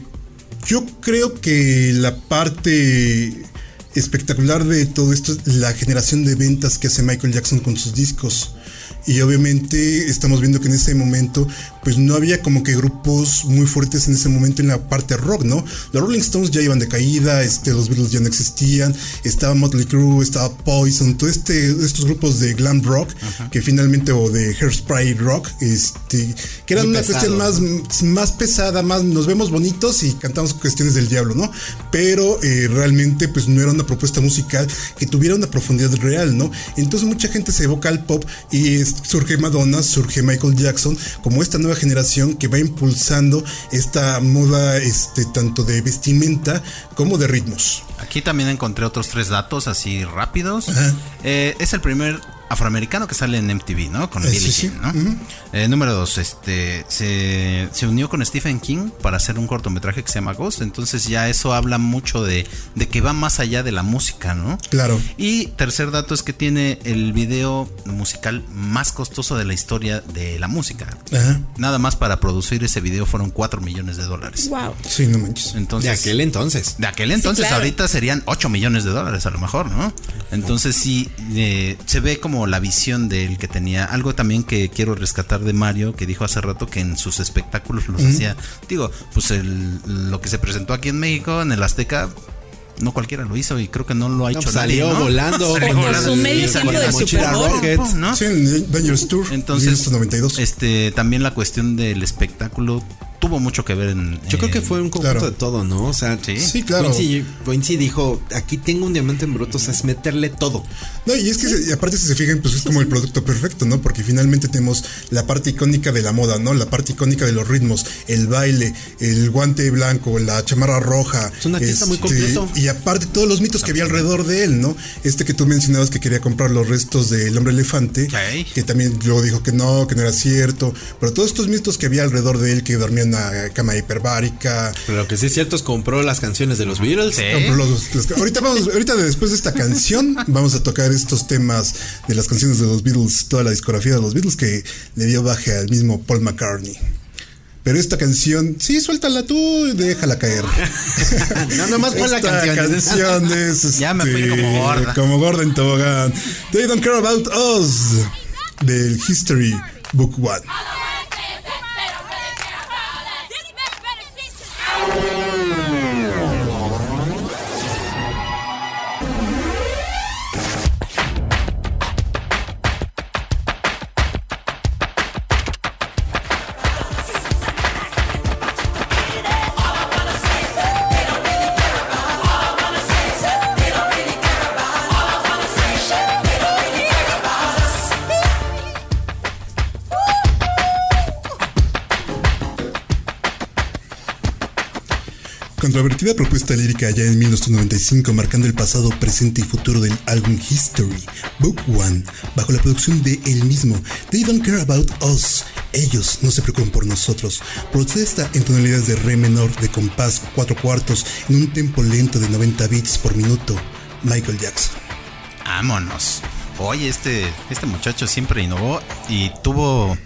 yo creo que la parte espectacular de todo esto es la generación de ventas que hace Michael Jackson con sus discos. Y obviamente estamos viendo que en ese momento, pues no había como que grupos muy fuertes en ese momento en la parte rock, ¿no? Los Rolling Stones ya iban de caída, este, los Beatles ya no existían, estaba Motley Crue, estaba Poison, todo este, estos grupos de glam rock, que finalmente, o de hairspray rock, este, que eran Muy una cuestión más, más pesada, más nos vemos bonitos y cantamos cuestiones del diablo, ¿no? Pero eh, realmente pues no era una propuesta musical que tuviera una profundidad real, ¿no? Entonces mucha gente se evoca al pop y surge Madonna, surge Michael Jackson como esta nueva generación que va impulsando esta moda este tanto de vestimenta como de ritmos. Aquí también encontré otros tres datos así rápidos. Eh, es el primer afroamericano que sale en MTV, ¿no? Con Eh, Billie sí, sí. Jean, ¿no? Eh, número dos, este, se, se unió con Stephen King para hacer un cortometraje que se llama Ghost. Entonces ya eso habla mucho de, de que va más allá de la música, ¿no? Claro. Y tercer dato es que tiene el video musical más costoso de la historia de la música. Ajá. Nada más para producir ese video fueron 4 millones de dólares. Wow. Sí, no manches. Entonces, de aquel entonces. de aquel entonces, claro. ahorita serían 8 millones de dólares a lo mejor, ¿no? Entonces sí, eh, se ve como la visión de él que tenía. Algo también que quiero rescatar de Mario, que dijo hace rato que en sus espectáculos los hacía. Digo, pues el- lo que se presentó aquí en México, en el Azteca, no cualquiera lo hizo y creo que no lo ha No, hecho pues, nadie, ¿no? volando. Salió volando. su medio tiempo salió de con Super Bowl. Rocket, ¿no? Sí, Dangerous Tour Entonces, 1992. este, también la cuestión del espectáculo tuvo mucho que ver en. Yo creo que fue un conjunto claro. de todo, ¿no? O sea, Sí. Sí, claro. Quincy, Quincy dijo, aquí tengo un diamante en bruto, o sea, es meterle todo. No, y es que se- aparte si se fijan, pues es como el producto perfecto, ¿no? Porque finalmente tenemos la parte icónica de la moda, ¿no? La parte icónica de los ritmos, el baile, el guante blanco, la chamarra roja. Es un artista muy completo. Y aparte todos los mitos que había alrededor de él, ¿no? Este que tú mencionabas que quería comprar los restos del hombre elefante, que también luego dijo que no, que no era cierto. Pero todos estos mitos que había alrededor de él, que dormía en una cama hiperbárica, Pero lo que sí es cierto es compró las canciones de los Beatles. Sí. los- los- ahorita vamos, ahorita después de esta canción vamos a tocar estos temas de las canciones de los Beatles, toda la discografía de los Beatles que le dio baje al mismo Paul McCartney. Pero esta canción, sí, suéltala tú y déjala caer. No, nomás pon la Esta canción. es Ya me fui este, como gorda. Como gorda en tobogán. They don't care about us. Del History Book One. Controvertida propuesta lírica ya en 1995 marcando el pasado, presente y futuro del álbum History, Book One, bajo la producción de él mismo, They Don't Care About Us, ellos no se preocupan por nosotros, protesta en tonalidades de re menor de compás cuatro cuartos en un tempo lento de 90 beats por minuto, Michael Jackson. Vámonos. Oye, este, este muchacho siempre innovó y tuvo.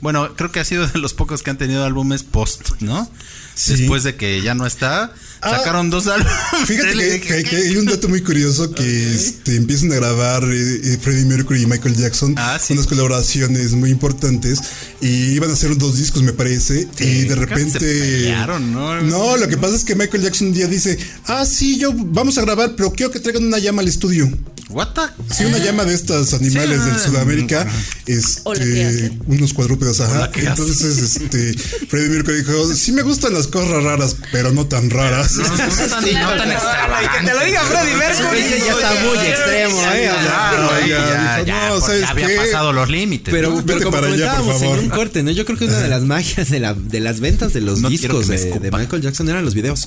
Bueno, creo que ha sido de los pocos que han tenido álbumes post, ¿no? Sí. Después de que ya no está, Ah. sacaron dos álbumes. Fíjate que, que- que hay un dato muy curioso que este, empiezan a grabar eh, eh, Freddie Mercury y Michael Jackson Ah, sí. unas colaboraciones muy importantes y iban a hacer dos discos me parece Sí, y de repente se pelearon, ¿no? no lo que pasa es que Michael Jackson un día dice ah sí yo vamos a grabar pero quiero que traigan una llama al estudio What the? Sí, una llama de estos animales Sí, de ah, Sudamérica, este, unos cuadrúpedos, ajá. Entonces, este, Freddie Mercury dijo, sí me gustan las cosas raras, pero no tan raras. No, no tan, no tan que te lo diga Freddie Mercury. Ese ya está muy extremo, ¿eh? Claro, ya, ya, dijo, ya, no, porque ¿sabes había qué? pasado los límites. Pero, ¿no? pero como para allá, por comentábamos en favor. un corte, ¿no? Yo creo que una de las magias de, la, de las ventas de los discos de. Michael Jackson eran los videos.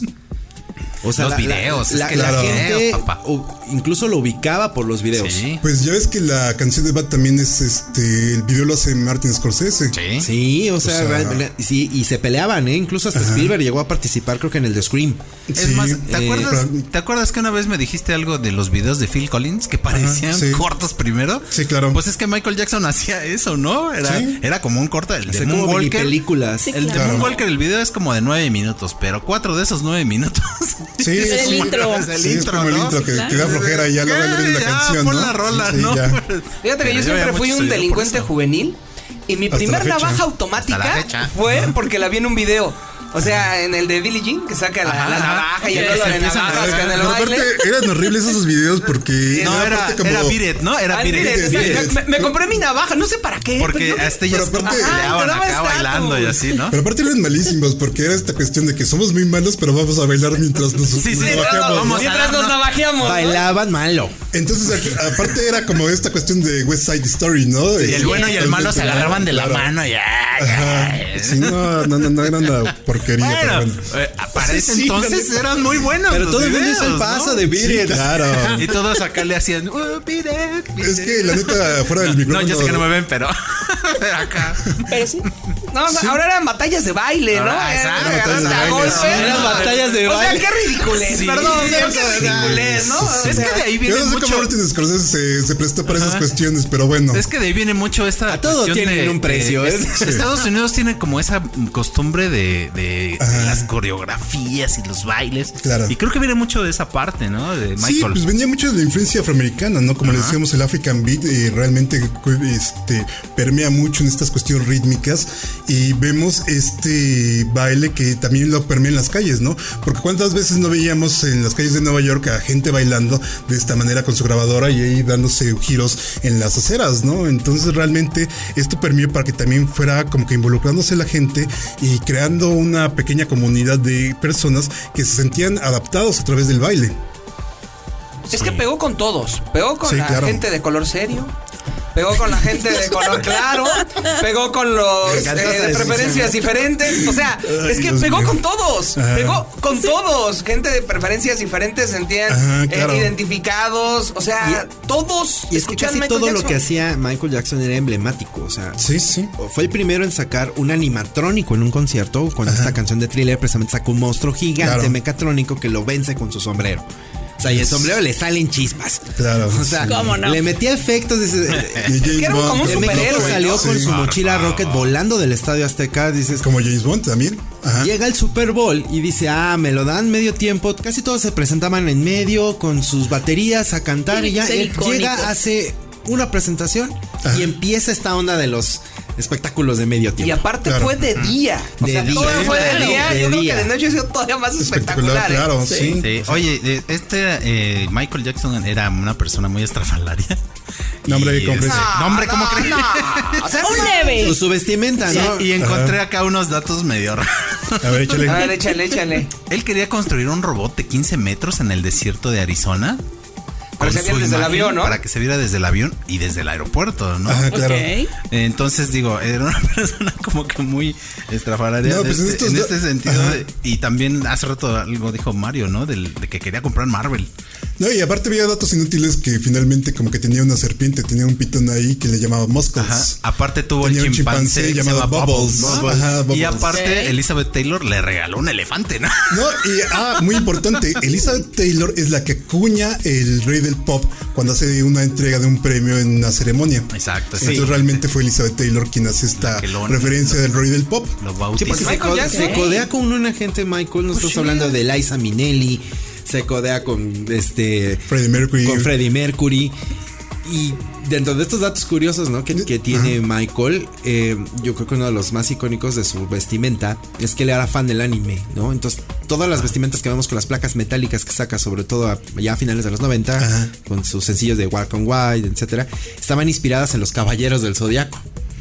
O sea, Los la- la- videos, es la, que la los gente videos, papá. incluso lo ubicaba por los videos. Sí. Pues ya ves que la canción de Bad también es este. El video lo hace Martin Scorsese. Sí. Sí, o sea, O sea- realmente- sí, y se peleaban, ¿eh? Incluso hasta Spielberg llegó a participar, creo que en el de Scream. Es Sí, más, ¿te, eh, acuerdas, ¿te acuerdas que una vez me dijiste algo de los videos de Phil Collins que parecían sí. cortos primero? Sí, claro. Pues es que Michael Jackson hacía eso, ¿no? Era, Sí. era como un corto. El de Moonwalker. películas. Sí, El de claro. Moonwalker, el video es como de nueve minutos, pero cuatro de esos nueve minutos. Sí, Es el como- intro. Es el sí, es intro, como el ¿no? intro que Claro. te da flojera y ya luego viene la ya, canción, pon ¿no? la rola, Sí, ¿no? ya. Fíjate que yo ya siempre fui un por delincuente juvenil y mi Hasta primer navaja automática fue porque la vi en un video. O sea, en el de Billie Jean, que saca la, navaja y el de a navajas con el Pero baile. aparte eran horribles esos videos porque No, era, como- era It, ¿no? Era exacto. me, me compré mi navaja, no sé para qué. Porque pues, no- hasta ellas pero como aparte- peleaban acá estatus. bailando y así, ¿no? Pero aparte eran malísimos porque era esta cuestión de que somos muy malos, pero vamos a bailar mientras nos, Sí, sí, nos claro, bajamos, ¿no? vamos a Mientras nos navajeamos. ¿no? Bailaban malo. Entonces, aquí- aparte era como esta cuestión de West Side Story, ¿no? Y el bueno y el malo se agarraban de la mano y. Sí, no, no, no, no era porquería. pero Bueno, bueno. eh, para ese Sí, entonces la eran muy buenos. Pero los todo el mundo hizo el paso ¿no? de Beat Sí, claro. Y todos acá le hacían. "Uh, beat it, beat Es it". que la neta, fuera del No, micrófono. yo sé que no me ven, pero. pero acá. Pero sí. No, sea, ahora eran batallas de baile, ¿no? Ahora, exacto, Eran batallas de a baile, golpes. sí. Eran batallas de O sea, baile. qué ridiculez. Sí, Perdón, pero sí, qué sí, ridiculez, ¿no? Es que de ahí Yo viene no sé cómo mucho. Martin Scorsese se, se prestó para esas cuestiones, pero bueno. Es que de ahí viene mucho esta. A todo tienen de- un precio, de- ¿eh? es- Estados Unidos tiene como esa costumbre de, de- las coreografías y los bailes. Claro. Y creo que viene mucho de esa parte, ¿no? De Sí, Michael. pues venía mucho de la influencia afroamericana, ¿no? Como le decíamos, el African Beat eh, realmente este, permea mucho en estas cuestiones rítmicas y vemos este baile que también lo permea en las calles, ¿no? Porque cuántas veces no veíamos en las calles de Nueva York a gente bailando de esta manera con su grabadora y ahí dándose giros en las aceras, ¿no? Entonces realmente esto permitió para que también fuera como que involucrándose la gente y creando una pequeña comunidad de personas que se sentían adaptados a través del baile. Es que pegó con todos. Pegó con Sí, la claro. gente de color serio. Pegó con la gente de color claro. Pegó con los eh, de preferencias diferentes. O sea, es que Dios pegó mío. con todos. Ajá. Pegó con todos. Gente de preferencias diferentes sentían Ajá, eh, claro. identificados. O sea, todos Y es que casi Michael todo lo que hacía Michael Jackson era emblemático. O sea, Sí, sí. fue el primero en sacar un animatrónico en un concierto. Con esta canción de thriller, precisamente sacó un monstruo gigante Claro. mecatrónico que lo vence con su sombrero. O sea, y el sombrero le salen chispas. Claro. O sea, ¿Cómo no? le metía efectos. Dice, Y James que era como un superhéroe, salió con su mochila Rocket volando del estadio Azteca. Dices, Como James Bond también. Ajá. Llega el Super Bowl y dice, ah, me lo dan medio tiempo. Casi todos se presentaban en medio con sus baterías a cantar y ya él icónico. llega, hace una presentación y empieza esta onda de los espectáculos de medio Y tiempo. aparte Claro. fue de día. O De sea, día. todo fue de día. de Yo creo que de noche ha sido todavía más espectacular. Espectacular, ¿eh? claro, sí. Sí. Oye, eh, este eh, Michael Jackson era una persona muy estrafalaria. No, hombre, Y, ¿cómo crees? este, no, hombre, ¿cómo no, crees? no. O sea, Un no. leve. Su vestimenta, Sí, ¿no? y encontré acá unos datos medio raros. A ver, échale. A ver, échale, échale. Él quería construir un robot de 15 metros en el desierto de Arizona. Para que se viera desde el avión, ¿no? Para que se viera desde el avión y desde el aeropuerto, ¿no? Ajá, claro. Entonces digo, era una persona como que muy estrafalaria No, pues en este- en da- este sentido. Ajá. y también hace rato algo dijo Mario, ¿no? Del, de que quería comprar Marvel. No, y aparte había datos inútiles que finalmente como que tenía una serpiente, tenía un pitón ahí que le llamaba Muscles. Ajá. Aparte tuvo Tenía el un chimpancé, chimpancé llamado llama Bubbles. ¿no? Ajá, Y Bubbles. aparte Ok. Elizabeth Taylor le regaló un elefante, ¿no? No, y ah, muy importante, Elizabeth Taylor es la que acuña el rey del pop cuando hace una entrega de un premio en una ceremonia. Exacto, sí. Entonces realmente fue Elizabeth Taylor quien hace esta lo- referencia del rey del pop. Lo Sí, porque se, codea con una gente, Michael. No estamos hablando de Liza Minnelli. Se codea con este. Freddie Mercury. Con Freddie Mercury. Y dentro de estos datos curiosos, ¿no? Que, que tiene Michael, eh, yo creo que uno de los más icónicos de su vestimenta es que él era fan del anime, ¿no? Entonces, todas las vestimentas que vemos con las placas metálicas que saca, sobre todo a- ya a finales de los 90, Ajá. con sus sencillos de Walk on White, etcétera, estaban inspiradas en los caballeros del zodiaco.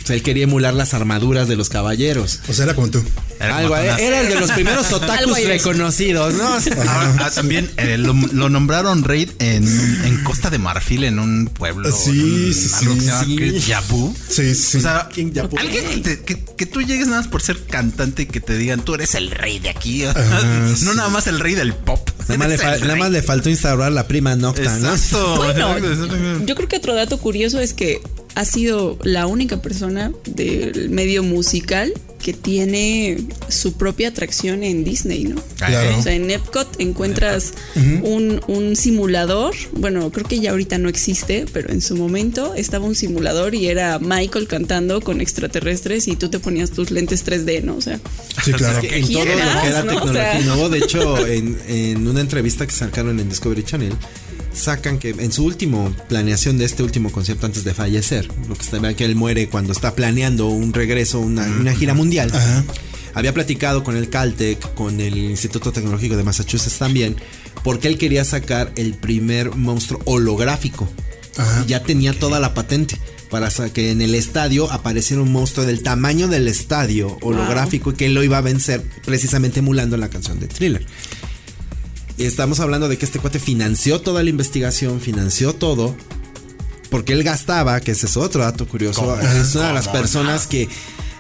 O sea, él quería emular las armaduras de los caballeros. O sea, era como tú. Era Algo, como era, el de los primeros otakus reconocidos, ¿no? Ah, ah, también eh, lo, lo nombraron rey en, en Costa de Marfil, en un pueblo. Sí, sí, algo que sí, se llama sí. Yabu. Sí, sí. O sea, King Yabu. alguien que, te- que- que tú llegues nada más por ser cantante y que te digan tú eres el rey de aquí. No sí. nada más el rey del pop. Nada más, le, fa- nada más le faltó instaurar la prima nocta, ¿no? Exacto. Bueno, yo creo que otro dato curioso es que ha sido la única persona del medio musical que tiene su propia atracción en Disney, ¿no? Claro. O sea, en Epcot encuentras un, un simulador. Bueno, creo que ya ahorita no existe, pero en su momento estaba un simulador y era Michael cantando con extraterrestres y tú te ponías tus lentes 3D, ¿no? O sea, Sí, claro. Que en todo lo que era ¿no? tecnología O sea. innovó. De hecho, en, en una entrevista que sacaron en Discovery Channel, sacan que en su último planeación de este último concierto antes de fallecer, lo que está que él muere cuando está planeando un regreso, una, una gira mundial. Había platicado con el Caltech, con el Instituto Tecnológico de Massachusetts también, porque él quería sacar el primer monstruo holográfico. Y ya tenía toda la patente para que en el estadio apareciera un monstruo del tamaño del estadio holográfico y que él lo iba a vencer precisamente emulando la canción de Thriller. Estamos hablando de que este cuate financió toda la investigación, financió todo, porque él gastaba, que ese es otro dato curioso, es una de las personas que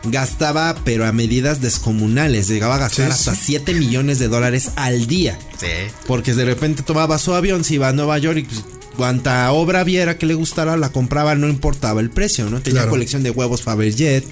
gastaba, pero a medidas descomunales, llegaba a gastar Sí, hasta 7 millones de dólares al día. Sí. Porque de repente tomaba su avión, se iba a Nueva York y pues, cuanta obra viera que le gustara, la compraba, no importaba el precio, ¿no? Tenía Claro. colección de huevos Faberjet.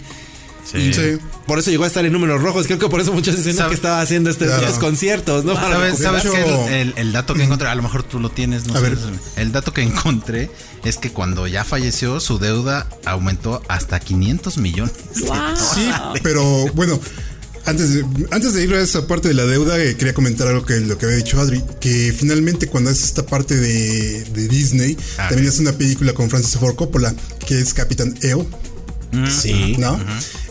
Sí. Sí. Por eso llegó a estar en números rojos. Creo que por eso muchos dicen ¿Sabe? que estaba haciendo este- Claro. estos conciertos, ¿no? ¿Sabes, sabes que el, el- el dato que encontré, a lo mejor tú lo tienes, no A sé, ver. El dato que encontré es que cuando ya falleció, su deuda aumentó hasta 500 millones. ¡Wow! Sí, pero bueno, antes de, antes de ir a esa parte de la deuda, eh, quería comentar algo que lo que había dicho Adri, que finalmente cuando hace esta parte de, de Disney, Ah, también hace una película con Francis Ford Coppola, que es Capitán EO, Sí. ¿no?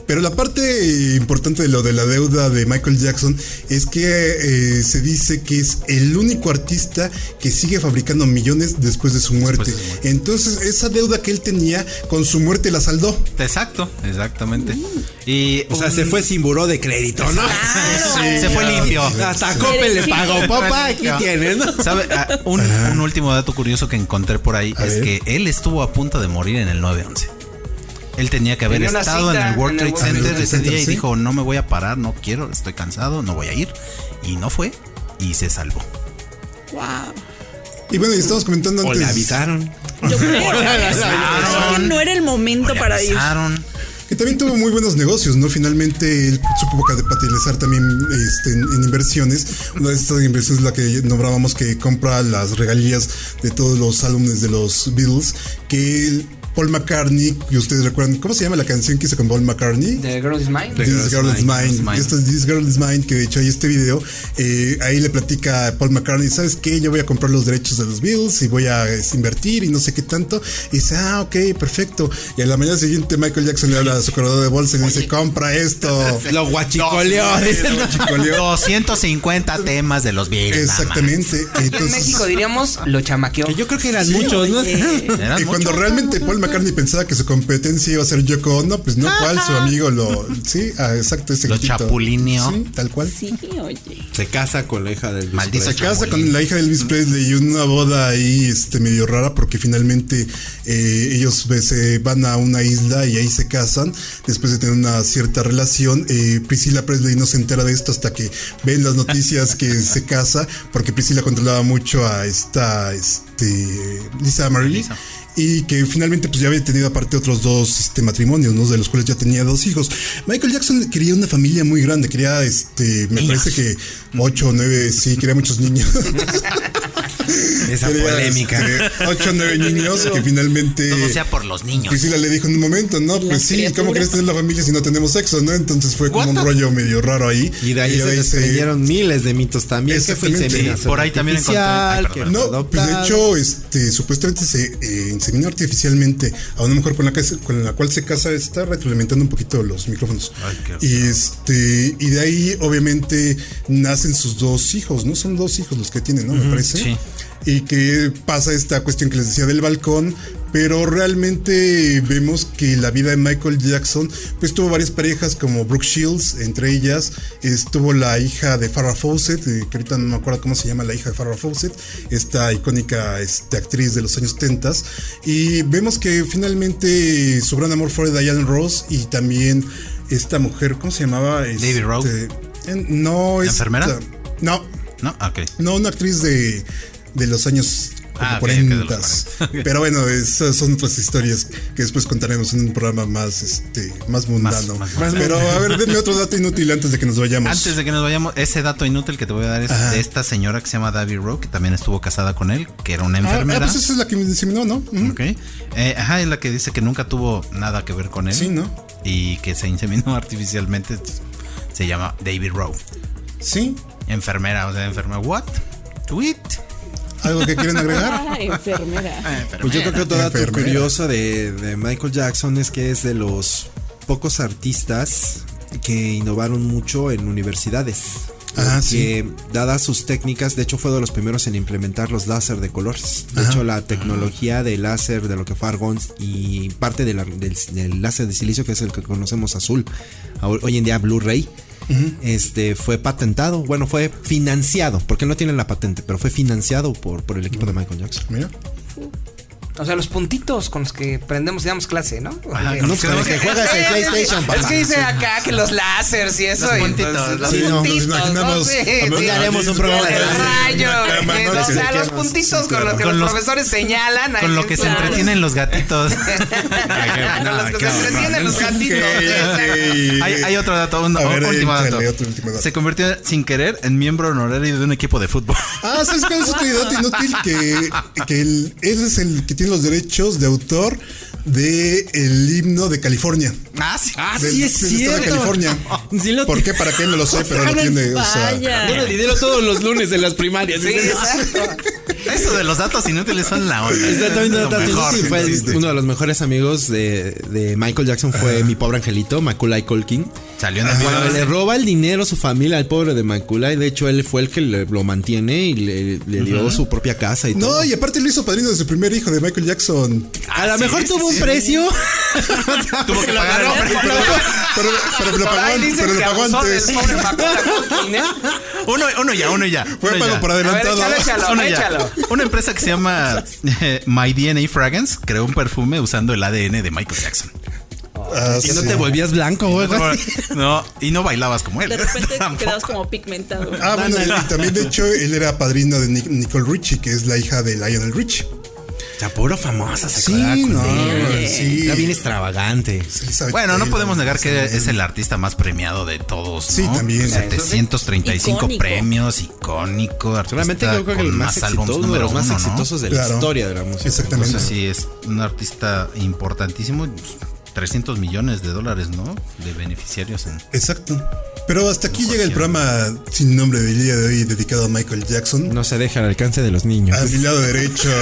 Pero la parte importante de lo de la deuda de Michael Jackson es que eh, se dice que es el único artista que sigue fabricando millones después de su muerte. de su muerte. Entonces, esa deuda que él tenía con su muerte la saldó. Exacto, exactamente. Y O sea, se fue sin buró de crédito, ¿no? se fue limpio. Hasta Coppel le pagó, papá, aquí tienes, ¿no? ¿Sabe? Ah, un, un último dato curioso que encontré por ahí A es ver. que él estuvo a punto de morir en el 9-11. Él tenía que haber Tenía estado en el World en el Trade World Center ese día y dijo, no me voy a parar, no quiero, estoy cansado, no voy a ir. Y no fue y se salvó. ¡Wow! Y bueno, y estamos comentando O antes. le avisaron. Yo creo avisaron. que no era el momento O para ir. avisaron. Que también tuvo muy buenos negocios, ¿no? Finalmente él supo capitalizar también este, en, en inversiones. Una de estas inversiones es la que nombrábamos que compra las regalías de todos los álbumes de los Beatles. Que él- Paul McCartney, que ustedes recuerdan, ¿cómo se llama la canción que hizo con Paul McCartney? The Girl is Mine. This Girl is Mine. Mine. Esto es This Girl is Mine, que de hecho hay este video. eh, ahí le platica a Paul McCartney, ¿sabes qué? Yo voy a comprar los derechos de los Beatles y voy a invertir y no sé qué tanto. Y dice, ah, ok, perfecto. Y a la mañana siguiente Michael Jackson le habla a su corredor de bolsa y le dice, compra esto. Lo guachicoleó. dice, Lo ¿no? chicoleó. 250 temas de los Beatles. Exactamente. En Entonces, México diríamos lo chamaqueó. Que yo creo que eran muchos, ¿no? Eran y cuando muchos. realmente Paul McCartney pensaba que su competencia iba a ser Yoko Ono, pues no, cual su amigo lo. Sí, ah, exacto, ese Lo gritito. chapulineó. Sí, tal cual. Sí, oye. Se casa con la hija del Elvis Maldito Presley. Se casa con la hija de Elvis Presley y una boda ahí este, medio rara porque finalmente eh, ellos pues, se van a una isla y ahí se casan después de tener una cierta relación. Eh, Priscilla Presley no se entera de esto hasta que ven las noticias que se casa porque Priscilla controlaba mucho a esta este, Lisa Marie. Lisa. Y que finalmente pues ya había tenido aparte otros dos este, matrimonios, ¿no? De los cuales ya tenía dos hijos. Michael Jackson quería una familia muy grande, quería, este, me parece que ocho o nueve, sí, quería muchos niños. Esa Quería, polémica. este, ocho o nueve niños que finalmente... Todo sea por los niños. Priscila le dijo en un momento, no, pues sí, criaturas. ¿cómo quieres tener la familia si no tenemos sexo, no? Entonces fue como un rollo medio raro ahí. Y de ahí se desprendieron miles de mitos también. Que fue Exactamente. inseminación Sí, por ahí también encontré- ay, perdón. No, fue pues de hecho, este, supuestamente se eh, inseminó artificialmente a una mujer con la, que con la cual se casa, está retroalimentando un poquito los micrófonos. Ay, qué y este, y de ahí, obviamente, nacen sus dos hijos, ¿no? Son dos hijos los que tienen, ¿no? Me parece. sí. Y que pasa esta cuestión que les decía del balcón, pero realmente vemos que la vida de Michael Jackson, pues tuvo varias parejas como Brooke Shields, entre ellas estuvo la hija de Farrah Fawcett, eh, que ahorita no me acuerdo cómo se llama la hija de Farrah Fawcett, esta icónica este, actriz de los años 70 y vemos que finalmente su gran amor fue Diane Ross y también esta mujer, ¿cómo se llamaba? David Rowe. Este, en- no, ¿La esta- enfermera? No. ¿No? Ok. No, una actriz de, de los años como Ah, ok, ok, de los 40. Pero bueno, esas son otras historias que después contaremos en un programa más, este, más mundano. Más- más Pero a ver, denme otro dato inútil antes de que nos vayamos. Antes de que nos vayamos, ese dato inútil que te voy a dar es Ajá. de esta señora que se llama David Rowe, que también estuvo casada con él, que era una Ah, ah, enfermera. pues esa es la que me inseminó, ¿no? Eh, ajá, es la que dice que nunca tuvo nada que ver con él. Sí, ¿no? Y que se inseminó artificialmente. Se llama David Rowe. Sí. Enfermera, o sea, enfermera. ¿What? ¿Tweet? ¿Algo que quieren agregar? Ah, enfermera. Pues yo creo que otro dato Enfermera. curioso de, de Michael Jackson es que es de los pocos artistas que innovaron mucho en universidades. Ah, que dadas sus técnicas, de hecho fue de los primeros en implementar los láser de colores. De Ajá. hecho, la tecnología de láser de lo que fue Argon y parte de la- del, del láser de silicio, que es el que conocemos azul, hoy en día Blu-ray, este fue patentado, bueno, fue financiado, porque no tienen la patente, pero fue financiado por, por el equipo de Michael Jackson. Mira. O sea, los puntitos con los que prendemos y damos clase, ¿no? Ajá, Oye, con los que- Con el que juegas el PlayStation, papá. Es que dice acá que los láseres y eso. Los y puntitos, entonces, los Sí, no, nos puntitos, imaginamos- Sí, a- sí. haremos un programa de rayo, no, O no, sea, los puntitos sí, con los que Con los los- profesores señalan. Con lo que se entretienen los gatitos. Con los que se entretienen los gatitos. hay, otro dato, un último dato. Se convirtió sin querer en miembro honorario de un equipo de fútbol. Ah, ¿sabes cuál es otro dato inútil? Que, ese es el que tiene los derechos de autor de el himno de California. Ah, sí. Ah, Del- sí es del de cierto. California. Sí lo ¿Por qué? ¿Para qué? No lo sé, pero lo tiene. O sea, Vaya. Dona dinero todos los lunes en las primarias. Sí, exacto. Eso de los datos inútiles son la onda. Exactamente, Es lo dato mejor. inútil. Fue existe. uno de los mejores amigos de, de Michael Jackson fue mi pobre angelito, Macaulay Culkin. Salió en el Cuando le roba el dinero a su familia al pobre de Macaulay, de hecho él fue el que le- lo mantiene y le, le dio su propia casa y todo. no, y aparte lo hizo padrino de su primer hijo de Michael Jackson. a lo mejor tuvo un precio. Tuvo que pagar Pero, pero, pero me lo pagó, pero lo pagó antes. ¿eh? Uno, uno ya, uno ya. Fue uno pago ya. por A ver, adelantado. échalo, échalo, Uno ya. échalo. Una empresa que se llama eh, My DNA Fragrance creó un perfume usando el ADN de Michael Jackson. Ah, y no sí. te volvías blanco, güey. No, y no bailabas como él. De repente te Tampoco. quedas como pigmentado. Ah, bueno, y también de hecho él era padrino de Nic- Nicole Richie, que es la hija de Lionel Richie. Sea, puro famosa, se Sí, no, él. sí. Era bien extravagante. Sí, Bueno, no podemos negar que es el artista más premiado de todos. Sí, ¿no? también. 735 Icónico. premios, icónico. artista Solamente yo creo que el con más álbums exitoso, uno de los más uno, ¿no? exitosos de la Claro. historia de la música. Exactamente. Entonces sí, es un artista importantísimo. Pues, 300 millones de dólares, ¿no? De beneficiarios en... Exacto. Pero hasta aquí llega el programa sin nombre del día de hoy dedicado a Michael Jackson. No se deja al alcance de los niños. A mi lado derecho.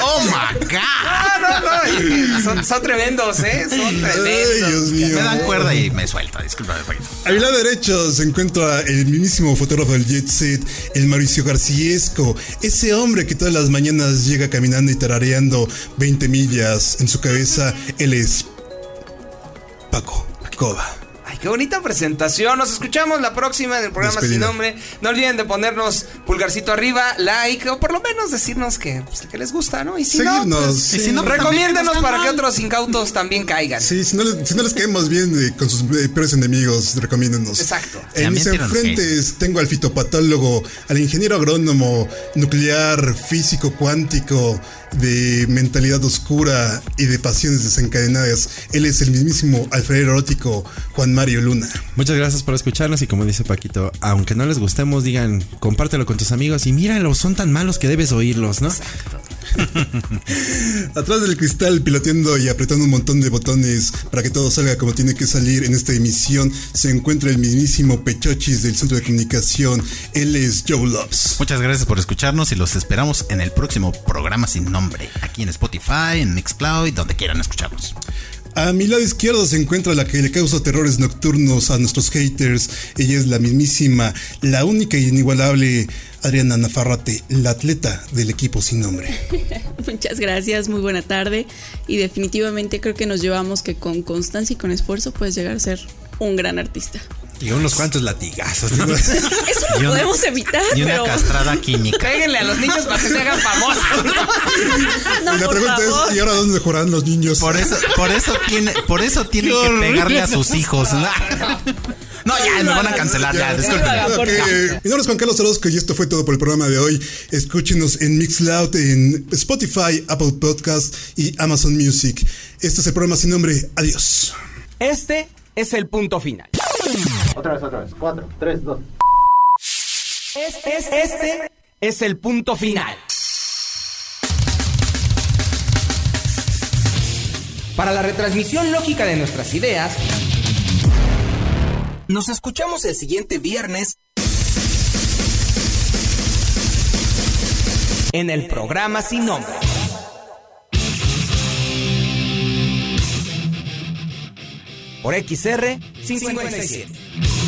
¡Oh, my God! No, no. y Son, son tremendos, ¿eh? Son Ay, tremendos. Dios mío. Me dan cuerda y me suelta, discúlpame. Paquito. A mi lado derecho se encuentra el mismísimo fotógrafo del Jet Set, el Mauricio Garciesco, ese hombre que todas las mañanas llega caminando y tarareando 20 millas en su cabeza. Él es Paco Cova. Ay, qué bonita presentación. Nos escuchamos la próxima en el programa Despedida. Sin Nombre. No olviden de ponernos pulgarcito arriba, like, o por lo menos decirnos que, pues, que les gusta, ¿no? Y si no, pues, sí. y si no, pues, recomiéndenos también que nos para que otros incautos también caigan. Sí, si no, les, si no les caemos bien eh, con sus eh, peores enemigos, recomiéndenos. Exacto. En mis También tíranos enfrentes tengo al fitopatólogo, al ingeniero agrónomo, nuclear, físico cuántico, de mentalidad oscura y de pasiones desencadenadas. Él es el mismísimo Alfredo erótico Juan Mario Luna. Muchas gracias por escucharnos y como dice Paquito, aunque no les gustemos, digan, compártelo con tus amigos y míralo, son tan malos que debes oírlos, ¿no? Atrás del cristal, piloteando y apretando un montón de botones para que todo salga como tiene que salir en esta emisión, se encuentra el mismísimo Pechochis del Centro de Comunicación. Él es Joe Loves. Muchas gracias por escucharnos y los esperamos en el próximo programa sin nombre. Aquí en Spotify, en Mixcloud donde quieran escucharnos. A mi lado izquierdo se encuentra la que le causa terrores nocturnos a nuestros haters. Ella es la mismísima, la única e inigualable Adriana Nafarrate, la atleta del equipo sin nombre. Muchas gracias, muy buena tarde. Y definitivamente creo que nos llevamos que con constancia y con esfuerzo puedes llegar a ser un gran artista. Y unos cuantos latigazos. Eso Y lo un- podemos evitar, Y una pero castrada química. Péguenle a los niños para que se hagan famosos. no, y la pregunta favor. es, ¿y ahora dónde jugarán los niños? Por eso, por eso tiene, por eso tienen que pegarle a sus hijos. No, ya, me van a cancelar, ya, disculpen. Ok, Mi nombre es Juan Carlos Orozco y esto fue todo por el programa de hoy. Escúchenos en Mixcloud, en Spotify, Apple Podcast y Amazon Music. Este es el programa sin nombre. Adiós. Este es el punto final. Otra vez, otra vez. Cuatro, tres, dos. Este, este es el punto final. Para la retransmisión lógica de nuestras ideas, nos escuchamos el siguiente viernes en el programa Sin Nombre. por XR 557.